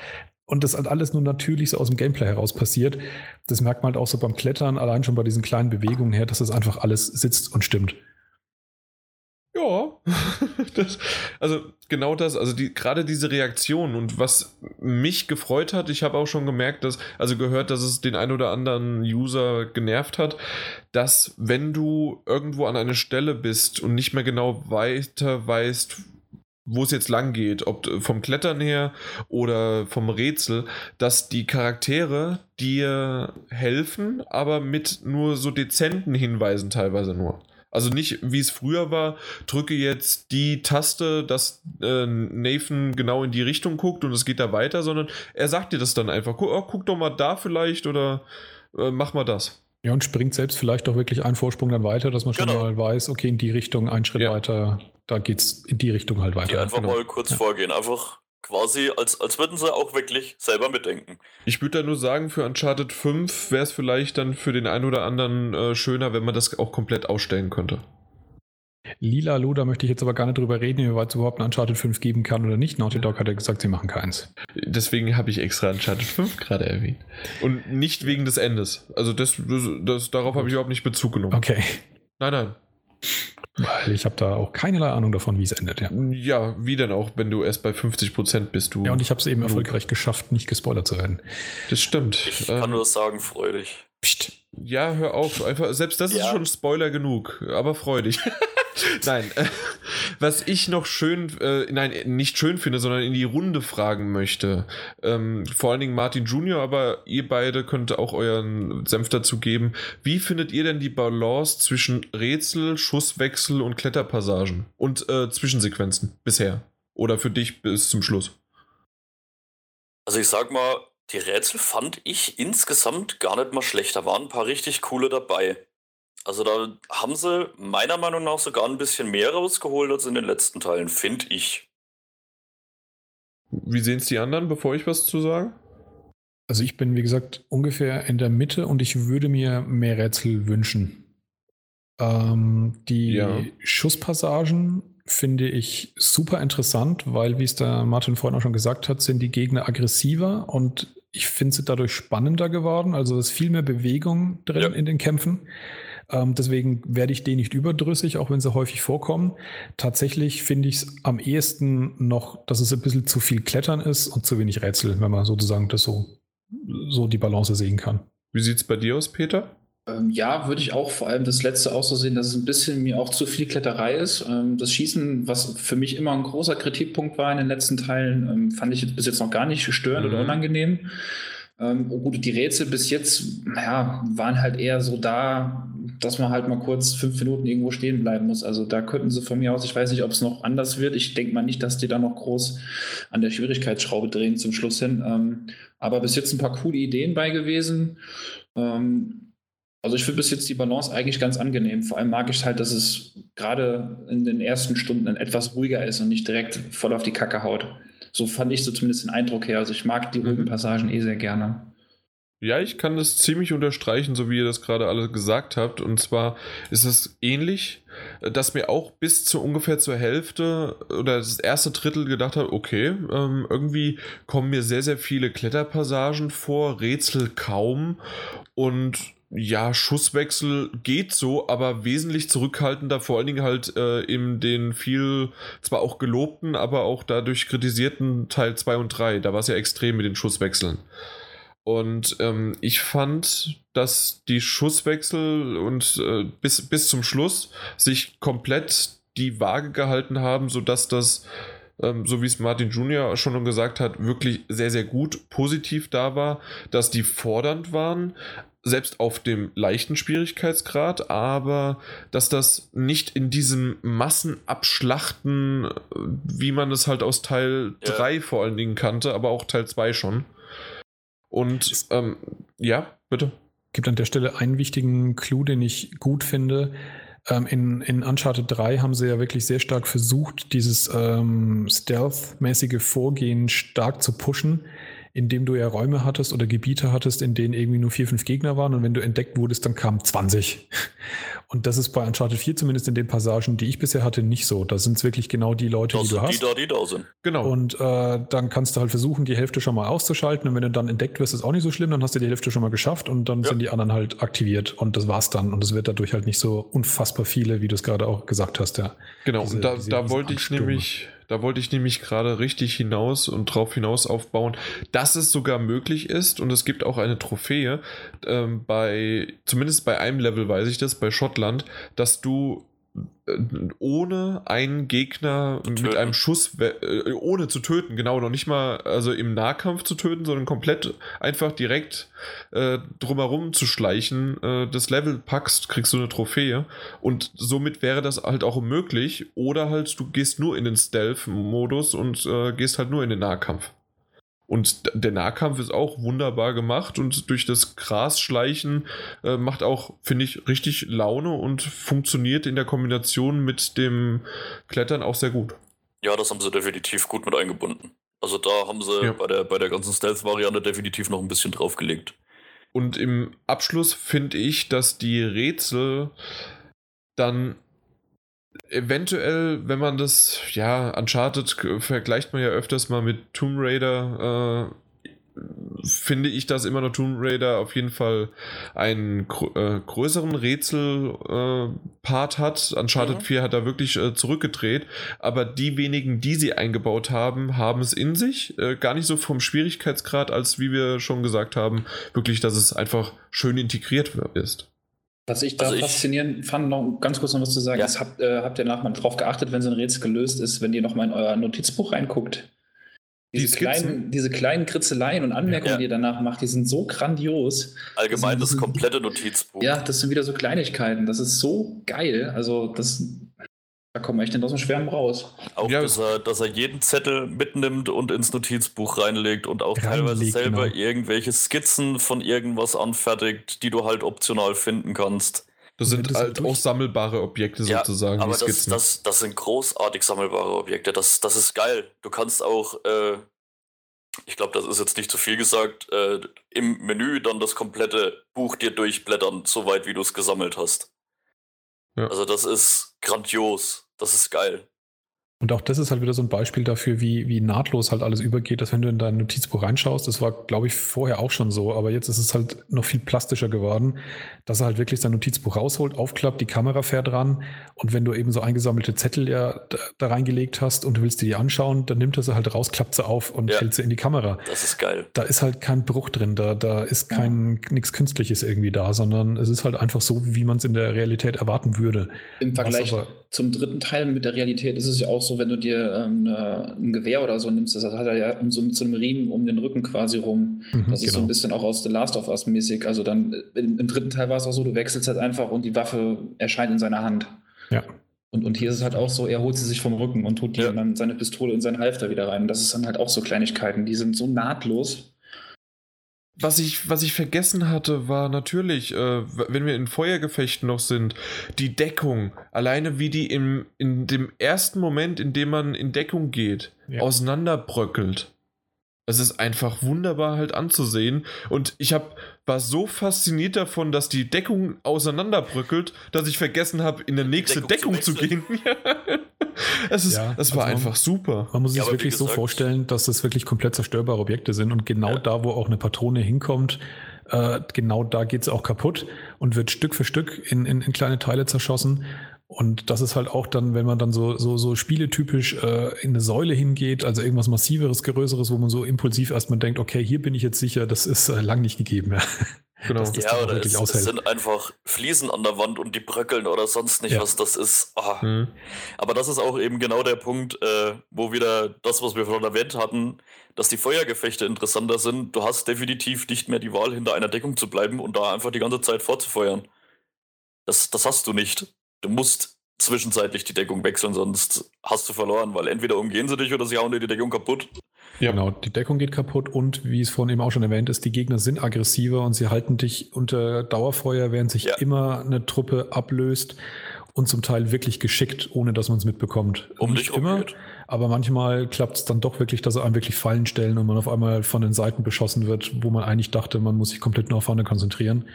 und das halt alles nur natürlich so aus dem Gameplay heraus passiert. Das merkt man halt auch so beim Klettern, allein schon bei diesen kleinen Bewegungen her, dass das einfach alles sitzt und stimmt. Ja, *laughs* das, also genau das, also die, gerade diese Reaktion und was mich gefreut hat, ich habe auch schon gemerkt, dass, also gehört, dass es den ein oder anderen User genervt hat, dass wenn du irgendwo an einer Stelle bist und nicht mehr genau weiter weißt, wo es jetzt lang geht, ob vom Klettern her oder vom Rätsel, dass die Charaktere dir helfen, aber mit nur so dezenten Hinweisen teilweise nur. Also nicht, wie es früher war, drücke jetzt die Taste, dass äh, Nathan genau in die Richtung guckt und es geht da weiter, sondern er sagt dir das dann einfach. Guck, oh, guck doch mal da vielleicht oder äh, mach mal das. Ja, und springt selbst vielleicht auch wirklich einen Vorsprung dann weiter, dass man schon genau. mal weiß, okay, in die Richtung, einen Schritt ja. weiter, da geht es in die Richtung halt weiter. Die einfach genau. mal kurz ja. vorgehen, einfach quasi, als, als würden sie auch wirklich selber mitdenken. Ich würde da nur sagen, für Uncharted 5 wäre es vielleicht dann für den einen oder anderen äh, schöner, wenn man das auch komplett ausstellen könnte. Lila Luda möchte ich jetzt aber gar nicht drüber reden, wie weit es überhaupt ein Uncharted 5 geben kann oder nicht. Naughty Dog hat ja gesagt, sie machen keins. Deswegen habe ich extra Uncharted 5 gerade erwähnt. Und nicht wegen des Endes. Also das, das, das darauf habe ich überhaupt nicht Bezug genommen. Okay. Nein, nein. Weil ich habe da auch keinerlei Ahnung davon, wie es endet, ja. Ja, wie denn auch, wenn du erst bei 50% bist, du. Ja, und ich habe es eben erfolgreich geschafft, nicht gespoilert zu werden. Das stimmt. Ich kann Ähm, nur sagen, freu dich. Psst. Ja, hör auf. Einfach, selbst das ist Ja. schon Spoiler genug, aber freu dich. *laughs* nein, äh, was ich noch schön, äh, nein, nicht schön finde, sondern in die Runde fragen möchte. Ähm, vor allen Dingen Martin Junior, aber ihr beide könnt auch euren Senf dazu geben. Wie findet ihr denn die Balance zwischen Rätsel, Schusswechsel und Kletterpassagen und äh, Zwischensequenzen bisher? Oder für dich bis zum Schluss? Also ich sag mal, die Rätsel fand ich insgesamt gar nicht mal schlecht. Da waren ein paar richtig coole dabei. Also da haben sie meiner Meinung nach sogar ein bisschen mehr rausgeholt als in den letzten Teilen, finde ich. Wie sehen es die anderen, bevor ich was zu sagen? Also ich bin, wie gesagt, ungefähr in der Mitte und ich würde mir mehr Rätsel wünschen. Ähm, die Ja. Schusspassagen finde ich super interessant, weil, wie es der Martin vorhin auch schon gesagt hat, sind die Gegner aggressiver und ich finde sie dadurch spannender geworden. Also es ist viel mehr Bewegung drin Ja. in den Kämpfen. Ähm, deswegen werde ich denen nicht überdrüssig, auch wenn sie häufig vorkommen. Tatsächlich finde ich es am ehesten noch, dass es ein bisschen zu viel Klettern ist und zu wenig Rätsel, wenn man sozusagen das so, so die Balance sehen kann. Wie sieht es bei dir aus, Peter? Ähm, ja, würde ich auch vor allem das letzte auch so sehen, dass es ein bisschen mir auch zu viel Kletterei ist. Ähm, das Schießen, was für mich immer ein großer Kritikpunkt war in den letzten Teilen, ähm, fand ich bis jetzt noch gar nicht störend Mhm. oder unangenehm. Ähm, oh gut, die Rätsel bis jetzt ja, waren halt eher so da, dass man halt mal kurz fünf Minuten irgendwo stehen bleiben muss. Also da könnten sie von mir aus, ich weiß nicht, ob es noch anders wird. Ich denke mal nicht, dass die da noch groß an der Schwierigkeitsschraube drehen zum Schluss hin. Ähm, aber bis jetzt ein paar coole Ideen bei gewesen. Ähm, also ich finde bis jetzt die Balance eigentlich ganz angenehm. Vor allem mag ich halt, dass es gerade in den ersten Stunden etwas ruhiger ist und nicht direkt voll auf die Kacke haut. So fand ich so zumindest den Eindruck her. Also ich mag die ruhigen Mhm. Passagen eh sehr gerne. Ja, ich kann das ziemlich unterstreichen, so wie ihr das gerade alle gesagt habt. Und zwar ist es ähnlich, äh, dass mir auch bis zu ungefähr zur Hälfte oder das erste Drittel gedacht habe, okay, ähm, irgendwie kommen mir sehr, sehr viele Kletterpassagen vor, Rätsel kaum. Und ja, Schusswechsel geht so, aber wesentlich zurückhaltender, vor allen Dingen halt äh, in den viel, zwar auch gelobten, aber auch dadurch kritisierten Teil 2 und 3. Da war es ja extrem mit den Schusswechseln. Und ähm, ich fand, dass die Schusswechsel und äh, bis, bis zum Schluss sich komplett die Waage gehalten haben, sodass das, ähm, so wie es Martin Jr. schon gesagt hat, wirklich sehr, sehr gut positiv da war, dass die fordernd waren, selbst auf dem leichten Schwierigkeitsgrad, aber dass das nicht in diesem Massenabschlachten, äh, wie man es halt aus Teil Ja. 3 vor allen Dingen kannte, aber auch Teil 2 schon. Und ähm, ja, bitte. gibt an der Stelle einen wichtigen Clou, den ich gut finde. Ähm, in, in Uncharted 3 haben sie ja wirklich sehr stark versucht, dieses ähm, Stealth-mäßige Vorgehen stark zu pushen, indem du ja Räume hattest oder Gebiete hattest, in denen irgendwie nur vier, fünf Gegner waren und wenn du entdeckt wurdest, dann kamen 20. Und das ist bei Uncharted 4 zumindest in den Passagen, die ich bisher hatte, nicht so. Da sind es wirklich genau die Leute, Das die du sind die hast. da, die da sind. Genau. Und äh, dann kannst du halt versuchen, die Hälfte schon mal auszuschalten. Und wenn du dann entdeckt wirst, ist auch nicht so schlimm. Dann hast du die Hälfte schon mal geschafft und dann Ja. sind die anderen halt aktiviert. Und das war's dann. Und es wird dadurch halt nicht so unfassbar viele, wie du es gerade auch gesagt hast. Ja. Genau, diese- und da, diese da wollte ich nämlich, da wollte ich nämlich gerade richtig hinaus und drauf hinaus aufbauen, dass es sogar möglich ist und es gibt auch eine Trophäe ähm, bei, zumindest bei einem Level weiß ich das, bei Schottland, dass du ohne einen Gegner mit einem Schuss, äh, ohne zu töten, genau, noch nicht mal also im Nahkampf zu töten, sondern komplett einfach direkt äh, drumherum zu schleichen, äh, das Level packst, kriegst du eine Trophäe. Und somit wäre das halt auch möglich oder halt du gehst nur in den Stealth-Modus und äh, gehst halt nur in den Nahkampf. Und der Nahkampf ist auch wunderbar gemacht und durch das Grasschleichen äh, macht auch, finde ich, richtig Laune und funktioniert in der Kombination mit dem Klettern auch sehr gut. Ja, das haben sie definitiv gut mit eingebunden. Also da haben sie Ja. bei, der, bei der ganzen Stealth-Variante definitiv noch ein bisschen draufgelegt. Und im Abschluss finde ich, dass die Rätsel dann eventuell, wenn man das, ja, Uncharted vergleicht man ja öfters mal mit Tomb Raider, äh, finde ich, dass immer noch Tomb Raider auf jeden Fall einen äh, größeren Rätsel-Part hat. Uncharted Mhm. 4 hat da wirklich äh, zurückgedreht, aber die wenigen, die sie eingebaut haben, haben es in sich. Äh, gar nicht so vom Schwierigkeitsgrad, als wie wir schon gesagt haben, wirklich, dass es einfach schön integriert ist. Was ich da Also ich- faszinierend fand, noch ganz kurz noch was zu sagen, Ja. ist, habt, äh, habt ihr nachher mal drauf geachtet, wenn so ein Rätsel gelöst ist, wenn ihr nochmal in euer Notizbuch reinguckt? Die Diese Skizzen? kleinen, diese kleinen Kritzeleien und Anmerkungen, Ja. die ihr danach macht, die sind so grandios. Allgemein Das das sind- komplette Notizbuch. Ja, das sind wieder so Kleinigkeiten. Das ist so geil. Also, das, da kommen wir echt nicht aus dem Schwärmen raus. Auch, Ja. dass, er, dass er jeden Zettel mitnimmt und ins Notizbuch reinlegt und auch teilweise Reinlegt, selber genau. irgendwelche Skizzen von irgendwas anfertigt, die du halt optional finden kannst. Das sind das halt auch sammelbare Objekte Ja, sozusagen, Aber die das, das, das sind großartig sammelbare Objekte. Das, das ist geil. Du kannst auch, äh, ich glaube, das ist jetzt nicht zu viel gesagt, äh, im Menü dann das komplette Buch dir durchblättern, soweit wie du es gesammelt hast. Ja. Also das ist grandios. Das ist geil. Und auch das ist halt wieder so ein Beispiel dafür, wie, wie nahtlos halt alles übergeht, dass wenn du in dein Notizbuch reinschaust, das war, glaube ich, vorher auch schon so, aber jetzt ist es halt noch viel plastischer geworden, dass er halt wirklich sein Notizbuch rausholt, aufklappt, die Kamera fährt ran und wenn du eben so eingesammelte Zettel ja da, da reingelegt hast und du willst dir die anschauen, dann nimmt er sie halt raus, klappt sie auf und Ja. hält sie in die Kamera. Das ist geil. Da ist halt kein Bruch drin, da, da ist kein nichts Künstliches irgendwie da, sondern es ist halt einfach so, wie man es in der Realität erwarten würde. Im Vergleich aber- zum dritten Teil mit der Realität ist es ja auch so, wenn du dir ähm, äh, ein Gewehr oder so nimmst, das hat er ja um so, mit so einem Riemen um den Rücken quasi rum. Mhm, Das ist so ein bisschen auch aus The Last of Us mäßig. Also dann äh, im, im dritten Teil war es auch so, du wechselst halt einfach und die Waffe erscheint in seiner Hand. Ja. Und, und hier ist es halt auch so, er holt sie sich vom Rücken und tut die Ja. dann seine Pistole in seinen Halfter wieder rein. Das ist dann halt auch so Kleinigkeiten, die sind so nahtlos. Was ich, was ich vergessen hatte, war natürlich, äh, wenn wir in Feuergefechten noch sind, die Deckung. Alleine wie die im, in dem ersten Moment, in dem man in Deckung geht, Ja. auseinanderbröckelt. Es ist einfach wunderbar halt anzusehen. Und ich hab, war so fasziniert davon, dass die Deckung auseinanderbröckelt, dass ich vergessen habe, in eine nächste Deckung Deckung, zu zu gehen. *laughs* *laughs* es ist, Ja, es war also man- einfach super. Man muss sich Ja, wirklich so gesagt- vorstellen, dass das wirklich komplett zerstörbare Objekte sind und genau Ja. da, wo auch eine Patrone hinkommt, äh, genau da geht es auch kaputt und wird Stück für Stück in, in, in kleine Teile zerschossen. Und das ist halt auch dann, wenn man dann so, so, so spieletypisch äh, in eine Säule hingeht, also irgendwas massiveres, größeres, wo man so impulsiv erstmal denkt, okay, hier bin ich jetzt sicher, das ist äh, lang nicht gegeben. Ja. Genau. das- das ja, oder wirklich es, es sind einfach Fliesen an der Wand und die bröckeln oder sonst nicht, Ja. was das ist. Ah. Hm. Aber das ist auch eben genau der Punkt, äh, wo wieder das, was wir schon erwähnt hatten, dass die Feuergefechte interessanter sind. Du hast definitiv nicht mehr die Wahl, hinter einer Deckung zu bleiben und da einfach die ganze Zeit vorzufeuern. Das, das hast du nicht. Du musst zwischenzeitlich die Deckung wechseln, sonst hast du verloren, weil entweder umgehen sie dich oder sie hauen dir die Deckung kaputt. Ja. Genau, die Deckung geht kaputt und wie es vorhin eben auch schon erwähnt ist, die Gegner sind aggressiver und sie halten dich unter Dauerfeuer, während sich Ja. immer eine Truppe ablöst und zum Teil wirklich geschickt, ohne dass man es mitbekommt. Um Nicht dich immer, geht. aber manchmal klappt es dann doch wirklich, dass sie einem wirklich Fallen stellen und man auf einmal von den Seiten beschossen wird, wo man eigentlich dachte, man muss sich komplett nur auf vorne konzentrieren,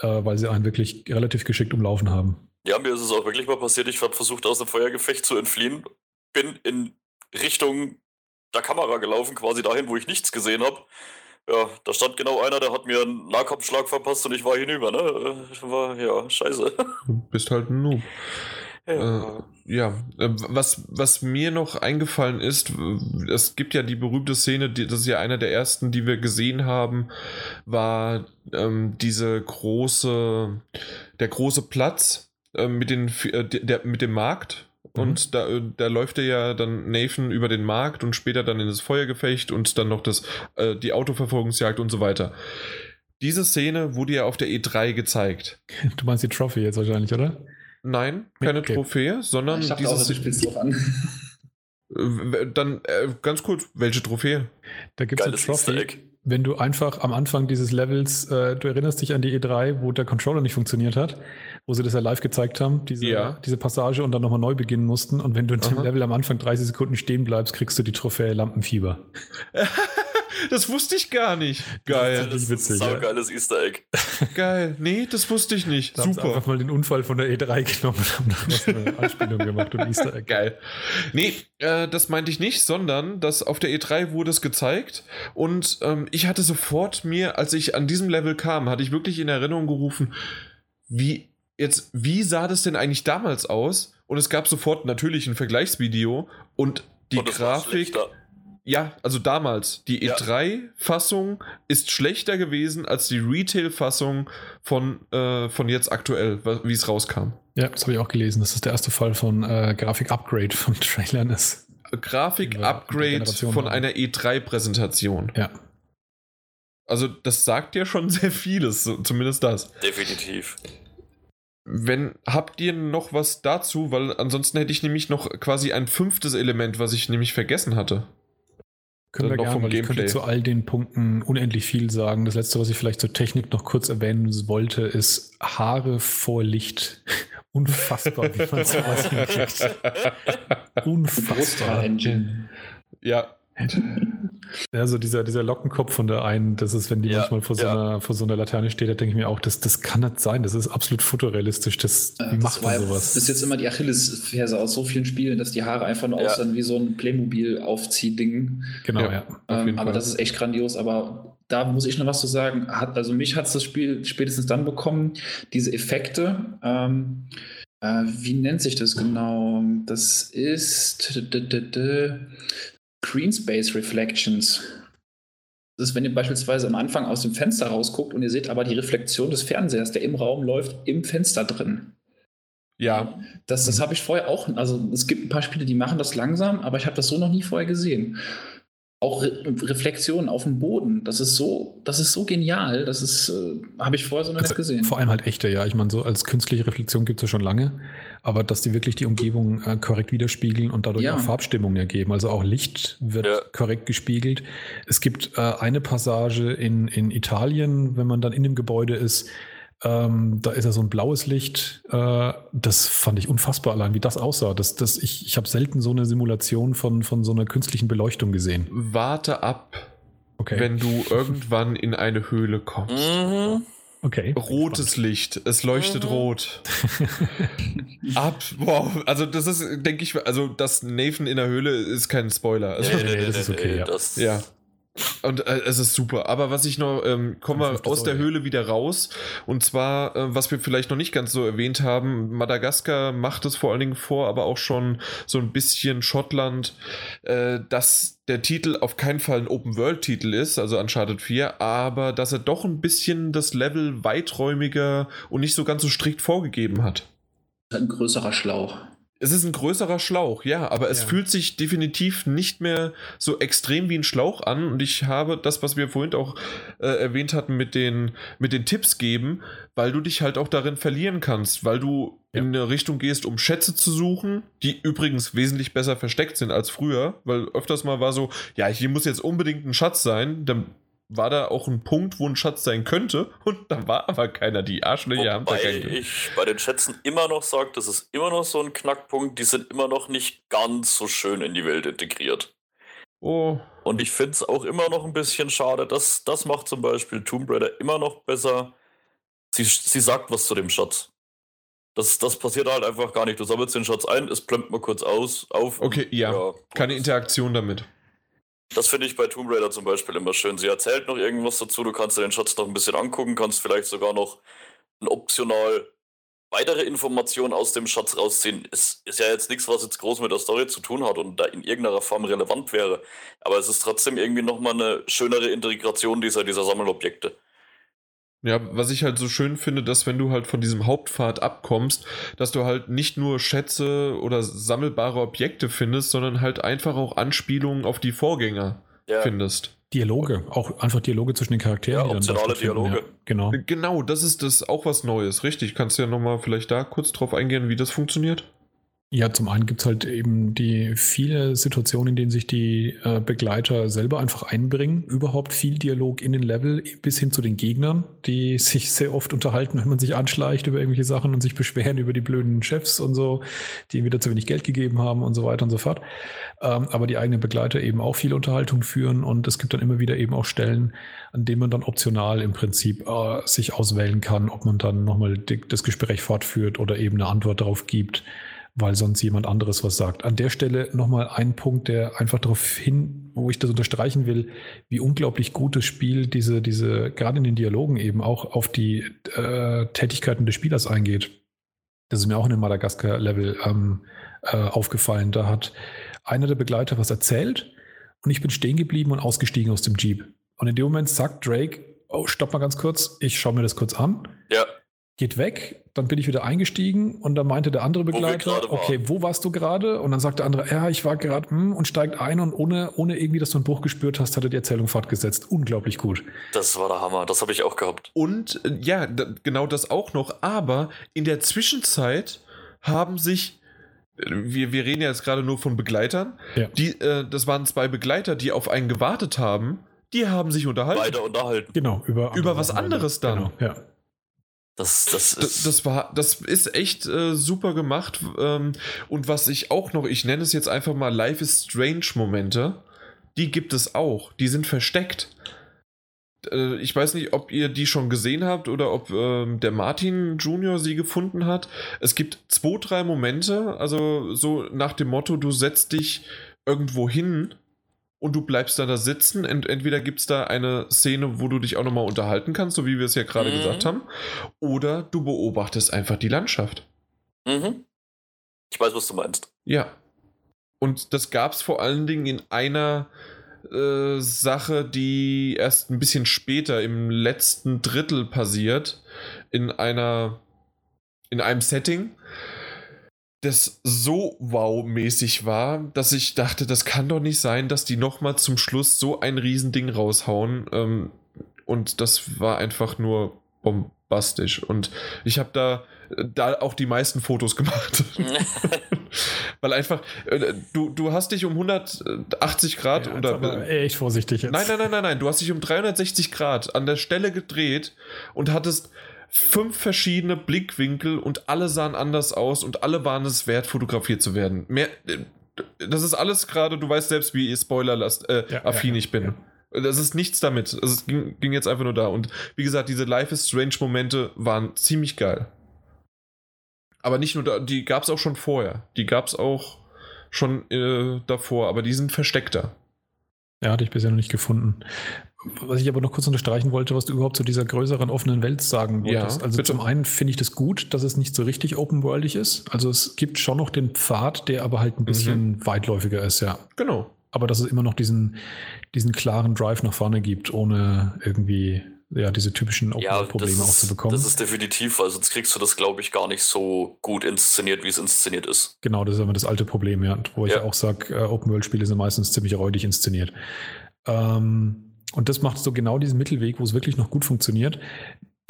äh, weil sie einen wirklich relativ geschickt umlaufen haben. Ja, mir ist es auch wirklich mal passiert. Ich habe versucht, aus dem Feuergefecht zu entfliehen. Bin in Richtung der Kamera gelaufen, quasi dahin, wo ich nichts gesehen habe. Ja, da stand genau einer, der hat mir einen Nahkampfschlag verpasst und ich war hinüber, ne? Äh, War, ja, scheiße. Du bist halt ein Noob. Ja. Äh, ja, äh, was, was mir noch eingefallen ist, es gibt ja die berühmte Szene, die, das ist ja einer der ersten, die wir gesehen haben, war ähm, diese große, der große Platz äh, mit, den, äh, der, mit dem Markt. Und da, äh, da läuft er ja dann Nathan über den Markt und später dann in das Feuergefecht und dann noch das, äh, die Autoverfolgungsjagd und so weiter. Diese Szene wurde ja auf der E3 gezeigt. *laughs* Du meinst die Trophy jetzt wahrscheinlich, oder? Nein, keine Okay. Trophäe, sondern ich dachte auch, dieses. du spielst drauf an. Dann äh, ganz kurz, welche Trophäe? Da gibt es eine Trophy. Egg. wenn du einfach am Anfang dieses Levels, äh, du erinnerst dich an die E3, wo der Controller nicht funktioniert hat, wo sie das ja live gezeigt haben, diese, Ja. diese Passage und dann nochmal neu beginnen mussten. Und wenn du in dem Aha. Level am Anfang 30 Sekunden stehen bleibst, kriegst du die Trophäe Lampenfieber. *laughs* Das wusste ich gar nicht. Geil, Das ist witzig, ein ja. saugeiles Easter Egg. *laughs* geil. Nee, das wusste ich nicht. Da Super. einfach mal den Unfall von der E3 genommen und haben daraus eine *laughs* Anspielung gemacht und Easter Egg. Geil. Nee, äh, das meinte ich nicht, sondern dass auf der E3 wurde es gezeigt und ähm, ich hatte sofort mir, als ich an diesem Level kam, hatte ich wirklich in Erinnerung gerufen, wie jetzt, wie sah das denn eigentlich damals aus? Und es gab sofort natürlich ein Vergleichsvideo und die Und Grafik. Ja, also damals. Die Ja. E3-Fassung ist schlechter gewesen als die Retail-Fassung von, äh, von jetzt aktuell, wie es rauskam. Ja, das habe ich auch gelesen, dass das der erste Fall von äh, Grafik-Upgrade von *laughs* Trailern ist. Grafik-Upgrade von einer E3-Präsentation. Ja. Also, das sagt ja schon *laughs* sehr vieles, so- zumindest das. Definitiv. Wenn, habt ihr noch was dazu? Weil ansonsten hätte ich nämlich noch quasi ein fünftes Element, was ich nämlich vergessen hatte. Können wir Noch gerne, vom weil ich könnte Gameplay. zu all den Punkten unendlich viel sagen. Das letzte, was ich vielleicht zur Technik noch kurz erwähnen wollte, ist Haare vor Licht. *laughs* Unfassbar, wie man sowas hinkriegt. *laughs* Unfassbar. Brusthaar-Engine. *laughs* ja, Also dieser, dieser Lockenkopf von der einen, das ist, wenn die Ja, manchmal vor so, ja. einer, vor so einer Laterne steht, da denke ich mir auch, das, das kann nicht sein. Das ist absolut fotorealistisch. Das, wie Das macht war man sowas? bis jetzt immer die Achillesferse aus so vielen Spielen, dass die Haare einfach nur Ja. aussehen wie so ein Playmobil-Aufziehding. genau, Ja. Ähm, aber das ist echt grandios. Aber da muss ich noch was zu sagen. Hat, also mich hat das Spiel spätestens dann bekommen, diese Effekte. Ähm, äh, wie nennt sich das genau? Das ist Green Space Reflections. Das ist, wenn ihr beispielsweise am Anfang aus dem Fenster rausguckt und ihr seht aber die Reflexion des Fernsehers, der im Raum läuft, im Fenster drin. ja. Das, das habe ich vorher auch. Also es gibt ein paar Spiele, die machen das langsam, aber ich habe das so noch nie vorher gesehen. Auch Re Reflexionen auf dem Boden, das ist so, das ist so genial. Das ist, äh, habe ich vorher so noch nicht gesehen. Vor allem halt echte, ja. Ich meine, so als künstliche Reflexion gibt es ja schon lange, aber dass die wirklich die Umgebung äh, korrekt widerspiegeln und dadurch Ja. auch Farbstimmung ergeben. Also auch Licht wird Ja. korrekt gespiegelt. Es gibt äh, eine Passage in, in Italien, wenn man dann in dem Gebäude ist, ähm, da ist ja so ein blaues Licht. Äh, das fand ich unfassbar allein, wie das aussah. Das, das, ich ich habe selten so eine Simulation von, von so einer künstlichen Beleuchtung gesehen. Warte ab, Okay. wenn du irgendwann in eine Höhle kommst. Mhm. Okay. Rotes Licht, es leuchtet Mhm. rot. *laughs* Ab, wow, also das ist, denke ich, also dass Nathan in der Höhle ist kein Spoiler. Also, Nee, nee, das ist okay, ja. Das, Ja. Und äh, es ist super. Aber was ich noch, ähm, kommen wir aus der. Höhle wieder raus. Und zwar, äh, was wir vielleicht noch nicht ganz so erwähnt haben, Madagaskar macht es vor allen Dingen vor, aber auch schon so ein bisschen Schottland, äh, dass der Titel auf keinen Fall ein Open-World-Titel ist, also Uncharted 4, aber dass er doch ein bisschen das Level weiträumiger und nicht so ganz so strikt vorgegeben hat. Ein größerer Schlauch. Es ist ein größerer Schlauch, ja, aber es Ja. fühlt sich definitiv nicht mehr so extrem wie ein Schlauch an. Und ich habe das, was wir vorhin auch äh, erwähnt hatten, mit den, mit den Tipps geben, weil du dich halt auch darin verlieren kannst, weil du Ja. in eine Richtung gehst, um Schätze zu suchen, die übrigens wesentlich besser versteckt sind als früher, weil öfters mal war so, ja, hier muss jetzt unbedingt ein Schatz sein, dann war da auch ein Punkt, wo ein Schatz sein könnte und da war aber keiner. Die Arschlöcher haben da keinen. ich bei den Schätzen immer noch sage, das ist immer noch so ein Knackpunkt, die sind immer noch nicht ganz so schön in die Welt integriert. Oh, Und ich finde es auch immer noch ein bisschen schade. Das, das macht zum Beispiel Tomb Raider immer noch besser. Sie, sie sagt was zu dem Schatz. Das, das passiert halt einfach gar nicht. Du sammelst den Schatz ein, es plömmt mal kurz aus, auf. okay, ja. gut. Keine Interaktion damit. Das finde ich bei Tomb Raider zum Beispiel immer schön. Sie erzählt noch irgendwas dazu, du kannst dir den Schatz noch ein bisschen angucken, kannst vielleicht sogar noch ein optional weitere Informationen aus dem Schatz rausziehen. Es ist ja jetzt nichts, was jetzt groß mit der Story zu tun hat und da in irgendeiner Form relevant wäre. Aber es ist trotzdem irgendwie nochmal eine schönere Integration dieser, dieser Sammelobjekte. Ja, was ich halt so schön finde, dass wenn du halt von diesem Hauptpfad abkommst, dass du halt nicht nur Schätze oder sammelbare Objekte findest, sondern halt einfach auch Anspielungen auf die Vorgänger Ja, findest. Dialoge, auch einfach Dialoge zwischen den Charakteren. Ja, optionale Dialoge. Ja, genau. Genau, das ist das auch was Neues, richtig. Kannst du ja nochmal vielleicht da kurz drauf eingehen, wie das funktioniert? Ja, zum einen gibt es halt eben die viele Situationen, in denen sich die äh, Begleiter selber einfach einbringen. Überhaupt viel Dialog in den Level bis hin zu den Gegnern, die sich sehr oft unterhalten, wenn man sich anschleicht über irgendwelche Sachen und sich beschweren über die blöden Chefs und so, die ihnen wieder zu wenig Geld gegeben haben und so weiter und so fort. Ähm, aber die eigenen Begleiter eben auch viel Unterhaltung führen und es gibt dann immer wieder eben auch Stellen, an denen man dann optional im Prinzip äh, sich auswählen kann, ob man dann nochmal das Gespräch fortführt oder eben eine Antwort darauf gibt weil sonst jemand anderes was sagt. An der Stelle nochmal ein Punkt, der einfach darauf hin, wo ich das unterstreichen will, wie unglaublich gut das Spiel diese, diese, gerade in den Dialogen eben auch auf die äh, Tätigkeiten des Spielers eingeht. Das ist mir auch in dem Madagaskar-Level ähm, äh, aufgefallen. Da hat einer der Begleiter was erzählt und ich bin stehen geblieben und ausgestiegen aus dem Jeep. Und in dem Moment sagt Drake, oh, stopp mal ganz kurz, ich schaue mir das kurz an. Ja geht weg, dann bin ich wieder eingestiegen und dann meinte der andere Begleiter, wo okay, wo warst du gerade? Und dann sagt der andere, ja, ich war gerade hm, und steigt ein und ohne, ohne irgendwie, dass du einen Bruch gespürt hast, hat er die Erzählung fortgesetzt. Unglaublich gut. Das war der Hammer, das habe ich auch gehabt. Und äh, ja, genau das auch noch, aber in der Zwischenzeit haben sich äh, wir, wir reden ja jetzt gerade nur von Begleitern. Ja. Die, äh, das waren zwei Begleiter, die auf einen gewartet haben. Die haben sich unterhalten. Beide unterhalten. Genau, über, über was anderes dann. Genau, ja. Das, das, ist das, war, das ist echt äh, super gemacht. Ähm, und was ich auch noch, ich nenne es jetzt einfach mal Life is Strange Momente, die gibt es auch. Die sind versteckt. Äh, ich weiß nicht, ob ihr die schon gesehen habt oder ob ähm, der Martin Junior sie gefunden hat. Es gibt zwei, drei Momente, also so nach dem Motto, du setzt dich irgendwo hin und du bleibst dann da sitzen. Ent entweder gibt es da eine Szene, wo du dich auch nochmal unterhalten kannst, so wie wir es ja gerade mhm. gesagt haben, oder du beobachtest einfach die Landschaft. Mhm. Ich weiß, was du meinst. Ja. Und das gab es vor allen Dingen in einer äh, Sache, die erst ein bisschen später im letzten Drittel passiert, in einer in einem Setting das so wow-mäßig war, dass ich dachte, das kann doch nicht sein, dass die nochmal zum Schluss so ein Riesending raushauen. Ähm, und das war einfach nur bombastisch. Und ich habe da, da auch die meisten Fotos gemacht. *laughs* Weil einfach, äh, du, du hast dich um 180 Grad ja, oder. Echt vorsichtig jetzt. Nein, nein, nein, nein, nein. Du hast dich um 360 Grad an der Stelle gedreht und hattest fünf verschiedene Blickwinkel und alle sahen anders aus und alle waren es wert, fotografiert zu werden. Mehr, äh, das ist alles gerade, du weißt selbst, wie Spoiler-affin äh, ja, ja, ich bin. Ja. Das ist nichts damit. Es ging, ging, jetzt einfach nur da. Und wie gesagt, diese Life is Strange-Momente waren ziemlich geil. Aber nicht nur da, die gab es auch schon vorher. Die gab es auch schon äh, davor, aber die sind versteckter. Ja, hatte ich bisher noch nicht gefunden. Was ich aber noch kurz unterstreichen wollte, was du überhaupt zu dieser größeren offenen Welt sagen wolltest. Ja, also bitte. zum einen finde ich das gut, dass es nicht so richtig open-worldig ist. Also es gibt schon noch den Pfad, der aber halt ein bisschen mhm. weitläufiger ist, ja. Genau. Aber dass es immer noch diesen, diesen klaren Drive nach vorne gibt, ohne irgendwie ja, diese typischen Open-Probleme ja, auch zu bekommen. Das ist definitiv, weil sonst kriegst du das, glaube ich, gar nicht so gut inszeniert, wie es inszeniert ist. Genau, das ist immer das alte Problem, ja. Wo ich ja. auch sage, äh, Open-World-Spiele sind meistens ziemlich räudig inszeniert. Ähm, und das macht so genau diesen Mittelweg, wo es wirklich noch gut funktioniert.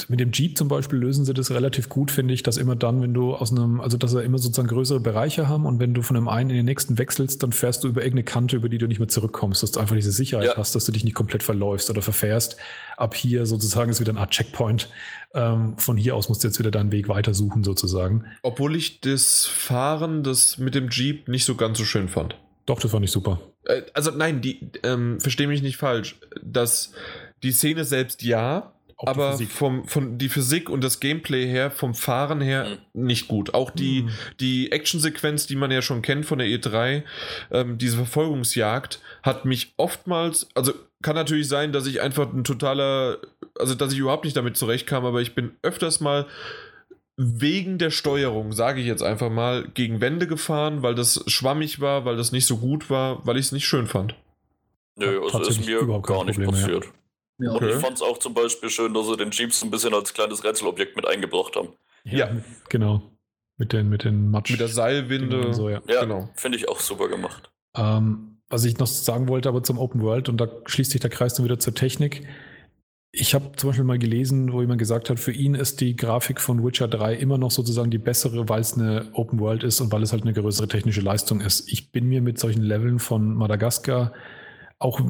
Mit dem Jeep zum Beispiel lösen sie das relativ gut, finde ich, dass immer dann, wenn du aus einem, also dass er immer sozusagen größere Bereiche haben und wenn du von dem einen in den nächsten wechselst, dann fährst du über irgendeine Kante, über die du nicht mehr zurückkommst, dass du einfach diese Sicherheit ja. hast, dass du dich nicht komplett verläufst oder verfährst. Ab hier sozusagen ist wieder eine Art Checkpoint. Ähm, von hier aus musst du jetzt wieder deinen Weg weitersuchen, sozusagen. Obwohl ich das Fahren das mit dem Jeep nicht so ganz so schön fand. Doch, das fand ich super. Äh, also nein, die ähm, verstehe mich nicht falsch. dass die Szene selbst ja, auch aber vom, von die Physik und das Gameplay her, vom Fahren her mhm. nicht gut. Auch die, mhm. die Actionsequenz, die man ja schon kennt von der E3, ähm, diese Verfolgungsjagd, hat mich oftmals, also kann natürlich sein, dass ich einfach ein totaler, also dass ich überhaupt nicht damit zurechtkam, aber ich bin öfters mal wegen der Steuerung, sage ich jetzt einfach mal, gegen Wände gefahren, weil das schwammig war, weil das nicht so gut war, weil ich es nicht schön fand. Nö, also ist mir gar nicht Problem, passiert. Ja. Okay. Und ich fand es auch zum Beispiel schön, dass sie den Jeeps ein bisschen als kleines Rätselobjekt mit eingebracht haben. Ja, ja. genau. Mit den, mit den Matsch. Mit der Seilwinde. So, ja, ja genau. finde ich auch super gemacht. Ähm, was ich noch sagen wollte, aber zum Open World, und da schließt sich der Kreis dann wieder zur Technik ich habe zum Beispiel mal gelesen, wo jemand gesagt hat, für ihn ist die Grafik von Witcher 3 immer noch sozusagen die bessere, weil es eine Open World ist und weil es halt eine größere technische Leistung ist. Ich bin mir mit solchen Leveln von Madagaskar auch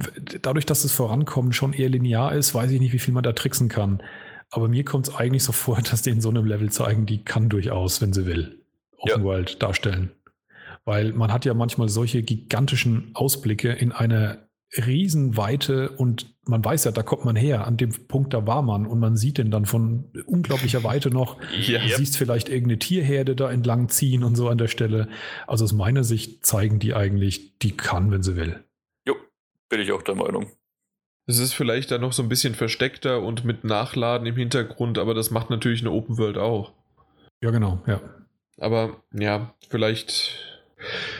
dadurch, dass es vorankommt, schon eher linear ist, weiß ich nicht, wie viel man da tricksen kann. Aber mir kommt es eigentlich so *laughs* vor, dass die in so einem Level zeigen, die kann durchaus, wenn sie will, Open ja. World darstellen. Weil man hat ja manchmal solche gigantischen Ausblicke in eine Riesenweite und man weiß ja, da kommt man her. An dem Punkt, da war man und man sieht den dann von unglaublicher Weite noch. Ja. Du siehst vielleicht irgendeine Tierherde da entlang ziehen und so an der Stelle. Also aus meiner Sicht zeigen die eigentlich, die kann, wenn sie will. Jo, bin ich auch der Meinung. Es ist vielleicht dann noch so ein bisschen versteckter und mit Nachladen im Hintergrund, aber das macht natürlich eine Open World auch. Ja, genau, ja. Aber ja, vielleicht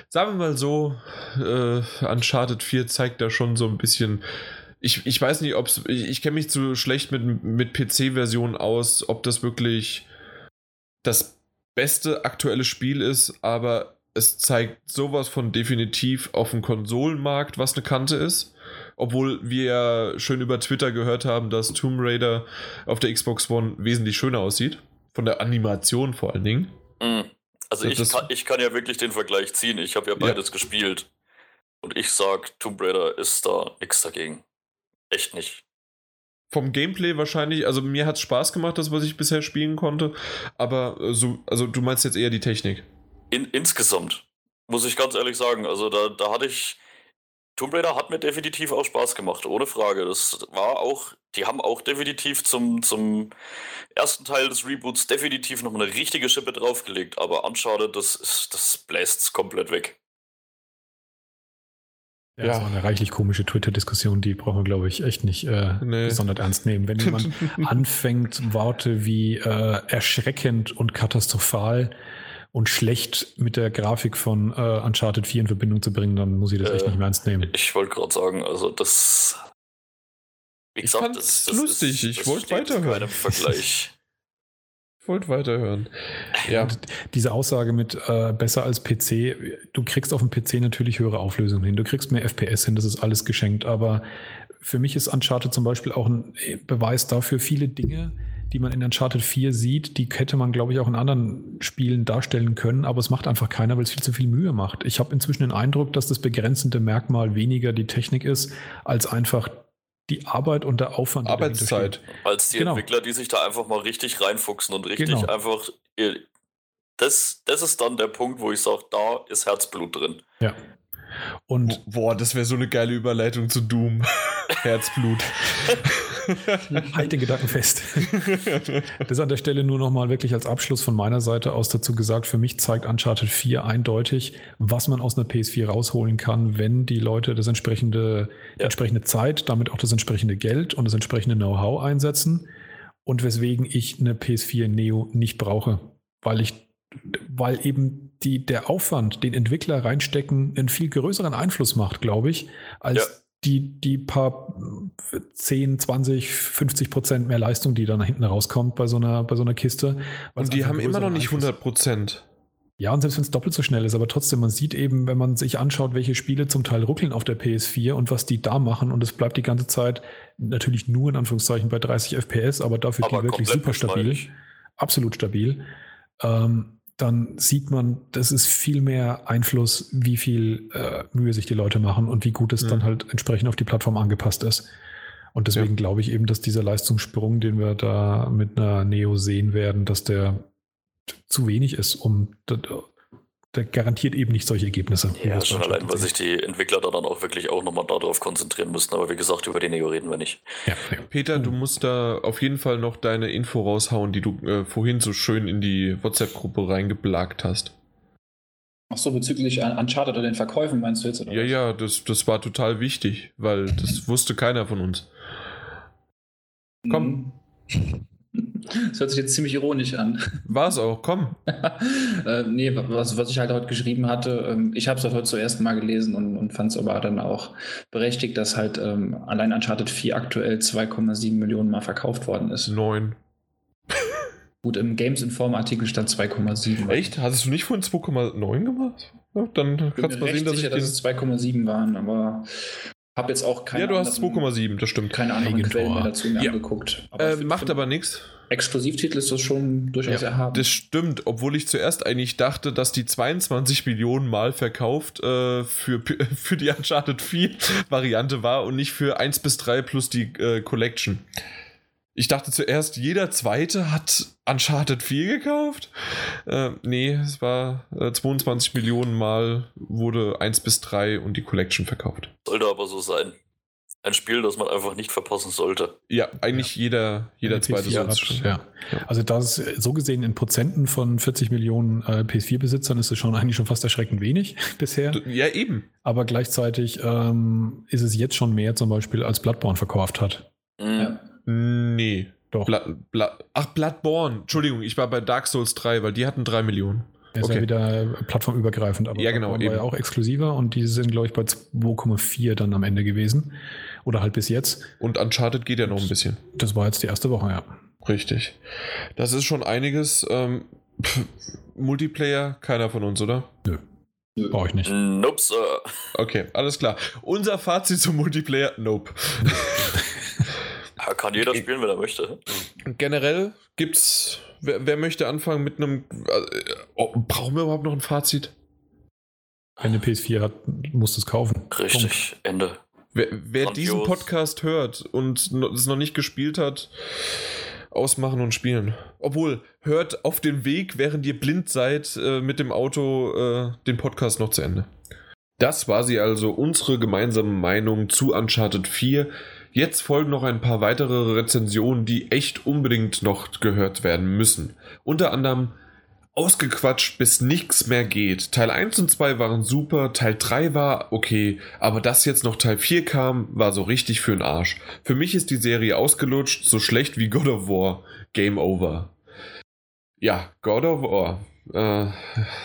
sagen wir mal so, äh, Uncharted 4 zeigt da schon so ein bisschen. Ich, ich weiß nicht, ob es. Ich, ich kenne mich zu schlecht mit, mit PC-Versionen aus, ob das wirklich das beste aktuelle Spiel ist, aber es zeigt sowas von definitiv auf dem Konsolenmarkt, was eine Kante ist. Obwohl wir ja schön über Twitter gehört haben, dass Tomb Raider auf der Xbox One wesentlich schöner aussieht. Von der Animation vor allen Dingen. Mhm. Also ich kann, ich kann ja wirklich den Vergleich ziehen. Ich habe ja beides ja. gespielt. Und ich sag, Tomb Raider ist da nichts dagegen. Echt nicht. Vom Gameplay wahrscheinlich, also mir hat es Spaß gemacht, das, was ich bisher spielen konnte. Aber äh, so, also du meinst jetzt eher die Technik. In, insgesamt, muss ich ganz ehrlich sagen. Also da, da hatte ich Tomb Raider hat mir definitiv auch Spaß gemacht, ohne Frage. Das war auch, die haben auch definitiv zum, zum ersten Teil des Reboots definitiv noch eine richtige Schippe draufgelegt, aber Uncharted, das, ist, das bläst komplett weg. Ja, das war eine reichlich komische Twitter-Diskussion, die brauchen wir, glaube ich, echt nicht äh, nee. besonders ernst nehmen. Wenn jemand *laughs* anfängt, Worte wie äh, erschreckend und katastrophal und schlecht mit der Grafik von äh, Uncharted 4 in Verbindung zu bringen, dann muss ich das äh, echt nicht mehr ernst nehmen. Ich wollte gerade sagen, also das. Wie gesagt, ich das, das lustig, ist, ich wollte weiterhören. Vergleich. *laughs* ich wollte weiterhören. Ja. Und diese Aussage mit äh, besser als PC, du kriegst auf dem PC natürlich höhere Auflösungen hin, du kriegst mehr FPS hin, das ist alles geschenkt, aber für mich ist Uncharted zum Beispiel auch ein Beweis dafür, viele Dinge, die man in Uncharted 4 sieht, die hätte man, glaube ich, auch in anderen Spielen darstellen können, aber es macht einfach keiner, weil es viel zu viel Mühe macht. Ich habe inzwischen den Eindruck, dass das begrenzende Merkmal weniger die Technik ist, als einfach die Arbeit und der Aufwand. Arbeitszeit. Als die genau. Entwickler, die sich da einfach mal richtig reinfuchsen und richtig genau. einfach. Das, das ist dann der Punkt, wo ich sage, da ist Herzblut drin. Ja. Und Boah, das wäre so eine geile Überleitung zu Doom. *laughs* Herzblut. *laughs* *laughs* halt den Gedanken fest. *laughs* das ist an der Stelle nur nochmal wirklich als Abschluss von meiner Seite aus dazu gesagt. Für mich zeigt Uncharted 4 eindeutig, was man aus einer PS4 rausholen kann, wenn die Leute das entsprechende, ja. entsprechende Zeit, damit auch das entsprechende Geld und das entsprechende Know-how einsetzen. Und weswegen ich eine PS4 Neo nicht brauche. Weil ich weil eben die, der Aufwand, den Entwickler reinstecken, einen viel größeren Einfluss macht, glaube ich, als ja. Die, die paar 10, 20, 50 Prozent mehr Leistung, die dann hinten rauskommt bei so einer, bei so einer Kiste. Und die haben immer noch nicht 100 Prozent. Ja, und selbst wenn es doppelt so schnell ist, aber trotzdem, man sieht eben, wenn man sich anschaut, welche Spiele zum Teil ruckeln auf der PS4 und was die da machen, und es bleibt die ganze Zeit natürlich nur in Anführungszeichen bei 30 FPS, aber dafür aber die wirklich super stabil. Absolut stabil. Ähm, dann sieht man, das ist viel mehr Einfluss, wie viel äh, Mühe sich die Leute machen und wie gut es ja. dann halt entsprechend auf die Plattform angepasst ist. Und deswegen ja. glaube ich eben, dass dieser Leistungssprung, den wir da mit einer Neo sehen werden, dass der zu wenig ist, um garantiert eben nicht solche Ergebnisse. Ja, schon allein, weil sich die Entwickler da dann auch wirklich auch nochmal darauf konzentrieren müssten. Aber wie gesagt, über die Neo reden wir nicht. Ja, ja. Peter, du musst da auf jeden Fall noch deine Info raushauen, die du äh, vorhin so schön in die WhatsApp-Gruppe reingeblagt hast. Ach so, bezüglich Uncharted oder den Verkäufen meinst du jetzt? Oder ja, was? ja, das, das war total wichtig, weil das wusste keiner von uns. Komm. Mhm. Das hört sich jetzt ziemlich ironisch an. War es auch, komm. *laughs* äh, nee, was, was ich halt heute geschrieben hatte, ähm, ich habe es heute zuerst mal gelesen und, und fand es aber dann auch berechtigt, dass halt ähm, allein Uncharted 4 aktuell 2,7 Millionen Mal verkauft worden ist. Neun. Gut, im Games Inform Artikel stand 2,7. Echt? Hattest du nicht vorhin 2,9 gemacht? Ja, dann kannst du mal sehen, dass sicher, ich dass es 2,7 waren, aber Habe jetzt auch keine Ja, du hast 2,7, das stimmt. keine anderen Eigentor. Quellen mehr dazu mir Ja. angeguckt. Äh, für- macht aber nichts. Exklusivtitel ist das schon durchaus Ja, erhaben. Das stimmt, obwohl ich zuerst eigentlich dachte, dass die 22 Millionen Mal verkauft äh, für, *laughs* für die Uncharted 4 Variante war und nicht für 1 bis 3 plus die äh, Collection. Ich dachte zuerst, jeder zweite hat Uncharted 4 gekauft. Äh, nee, es war äh, 22 Millionen Mal wurde 1 bis 3 und die Collection verkauft. Sollte aber so sein. Ein Spiel, das man einfach nicht verpassen sollte. Ja, eigentlich jeder, jeder Eine zweite PS4 soll's hat, schon. ja. Also das so gesehen in Prozenten von 40 Millionen äh, PS4-Besitzern ist es schon eigentlich schon fast erschreckend wenig *laughs* bisher. Ja, eben. Aber gleichzeitig ähm, ist es jetzt schon mehr zum Beispiel als Bloodborne verkauft hat. Mhm. Ja. Nee. Doch. Bla, Bla, ach, Bloodborne. Entschuldigung, ich war bei Dark Souls 3, weil die hatten 3 Millionen. Er ist Okay. ja wieder plattformübergreifend, aber Ja, genau, war eben. ja auch exklusiver und die sind, glaube ich, bei 2,4 dann am Ende gewesen. Oder halt bis jetzt. Und Uncharted geht ja noch ein bisschen. Das war jetzt die erste Woche, ja. Richtig. Das ist schon einiges. Ähm, pff, Multiplayer, keiner von uns, oder? Nö, brauche ich nicht. Nope, Sir. Okay, alles klar. Unser Fazit zum Multiplayer, nope. *laughs* Ja, kann jeder spielen, wenn er möchte. Generell gibt's. Wer, wer möchte anfangen mit einem. Äh, oh, brauchen wir überhaupt noch ein Fazit? Wenn eine PS4 hat, musst du es kaufen. Richtig, Ende. Wer, wer diesen Podcast hört und es noch nicht gespielt hat, ausmachen und spielen. Obwohl, hört auf dem Weg, während ihr blind seid, äh, mit dem Auto äh, den Podcast noch zu Ende. Das war sie also, unsere gemeinsame Meinung zu Uncharted 4. Jetzt folgen noch ein paar weitere Rezensionen, die echt unbedingt noch gehört werden müssen. Unter anderem ausgequatscht, bis nichts mehr geht. Teil 1 und 2 waren super, Teil 3 war okay, aber dass jetzt noch Teil 4 kam, war so richtig für den Arsch. Für mich ist die Serie ausgelutscht, so schlecht wie God of War. Game over. Ja, God of War. Äh,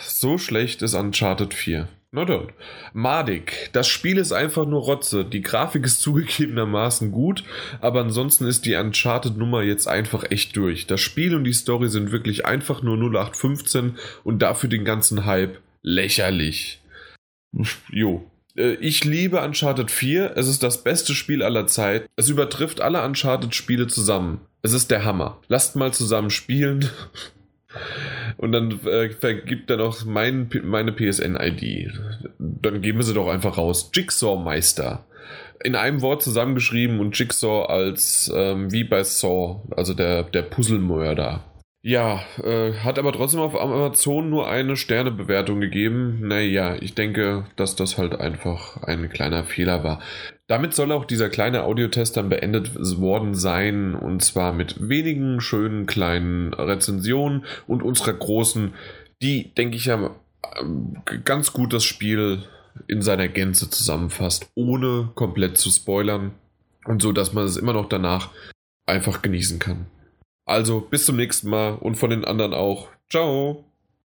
so schlecht ist Uncharted 4. Na dort. Madig. Das Spiel ist einfach nur Rotze. Die Grafik ist *laughs* zugegebenermaßen gut, aber ansonsten ist die Uncharted-Nummer jetzt einfach echt durch. Das Spiel und die Story sind wirklich einfach nur 0815 und dafür den ganzen Hype lächerlich. Jo. Äh, Ich liebe Uncharted 4. Es ist das beste Spiel aller Zeit. Es übertrifft alle Uncharted-Spiele zusammen. Es ist der Hammer. Lasst mal zusammen spielen. *laughs* Und dann äh, vergibt er noch mein, meine PSN-ID. Dann geben wir sie doch einfach raus. Jigsaw-Meister. In einem Wort zusammengeschrieben und Jigsaw als ähm, wie bei Saw, also der, der Puzzlemörder. Ja, äh, hat aber trotzdem auf Amazon nur eine Sternebewertung gegeben. Naja, ich denke, dass das halt einfach ein kleiner Fehler war. Damit soll auch dieser kleine Audiotest dann beendet worden sein und zwar mit wenigen schönen kleinen Rezensionen und unserer großen, die, denke ich ja, ganz gut das Spiel in seiner Gänze zusammenfasst, ohne komplett zu spoilern und so, dass man es immer noch danach einfach genießen kann. Also bis zum nächsten Mal und von den anderen auch. Ciao.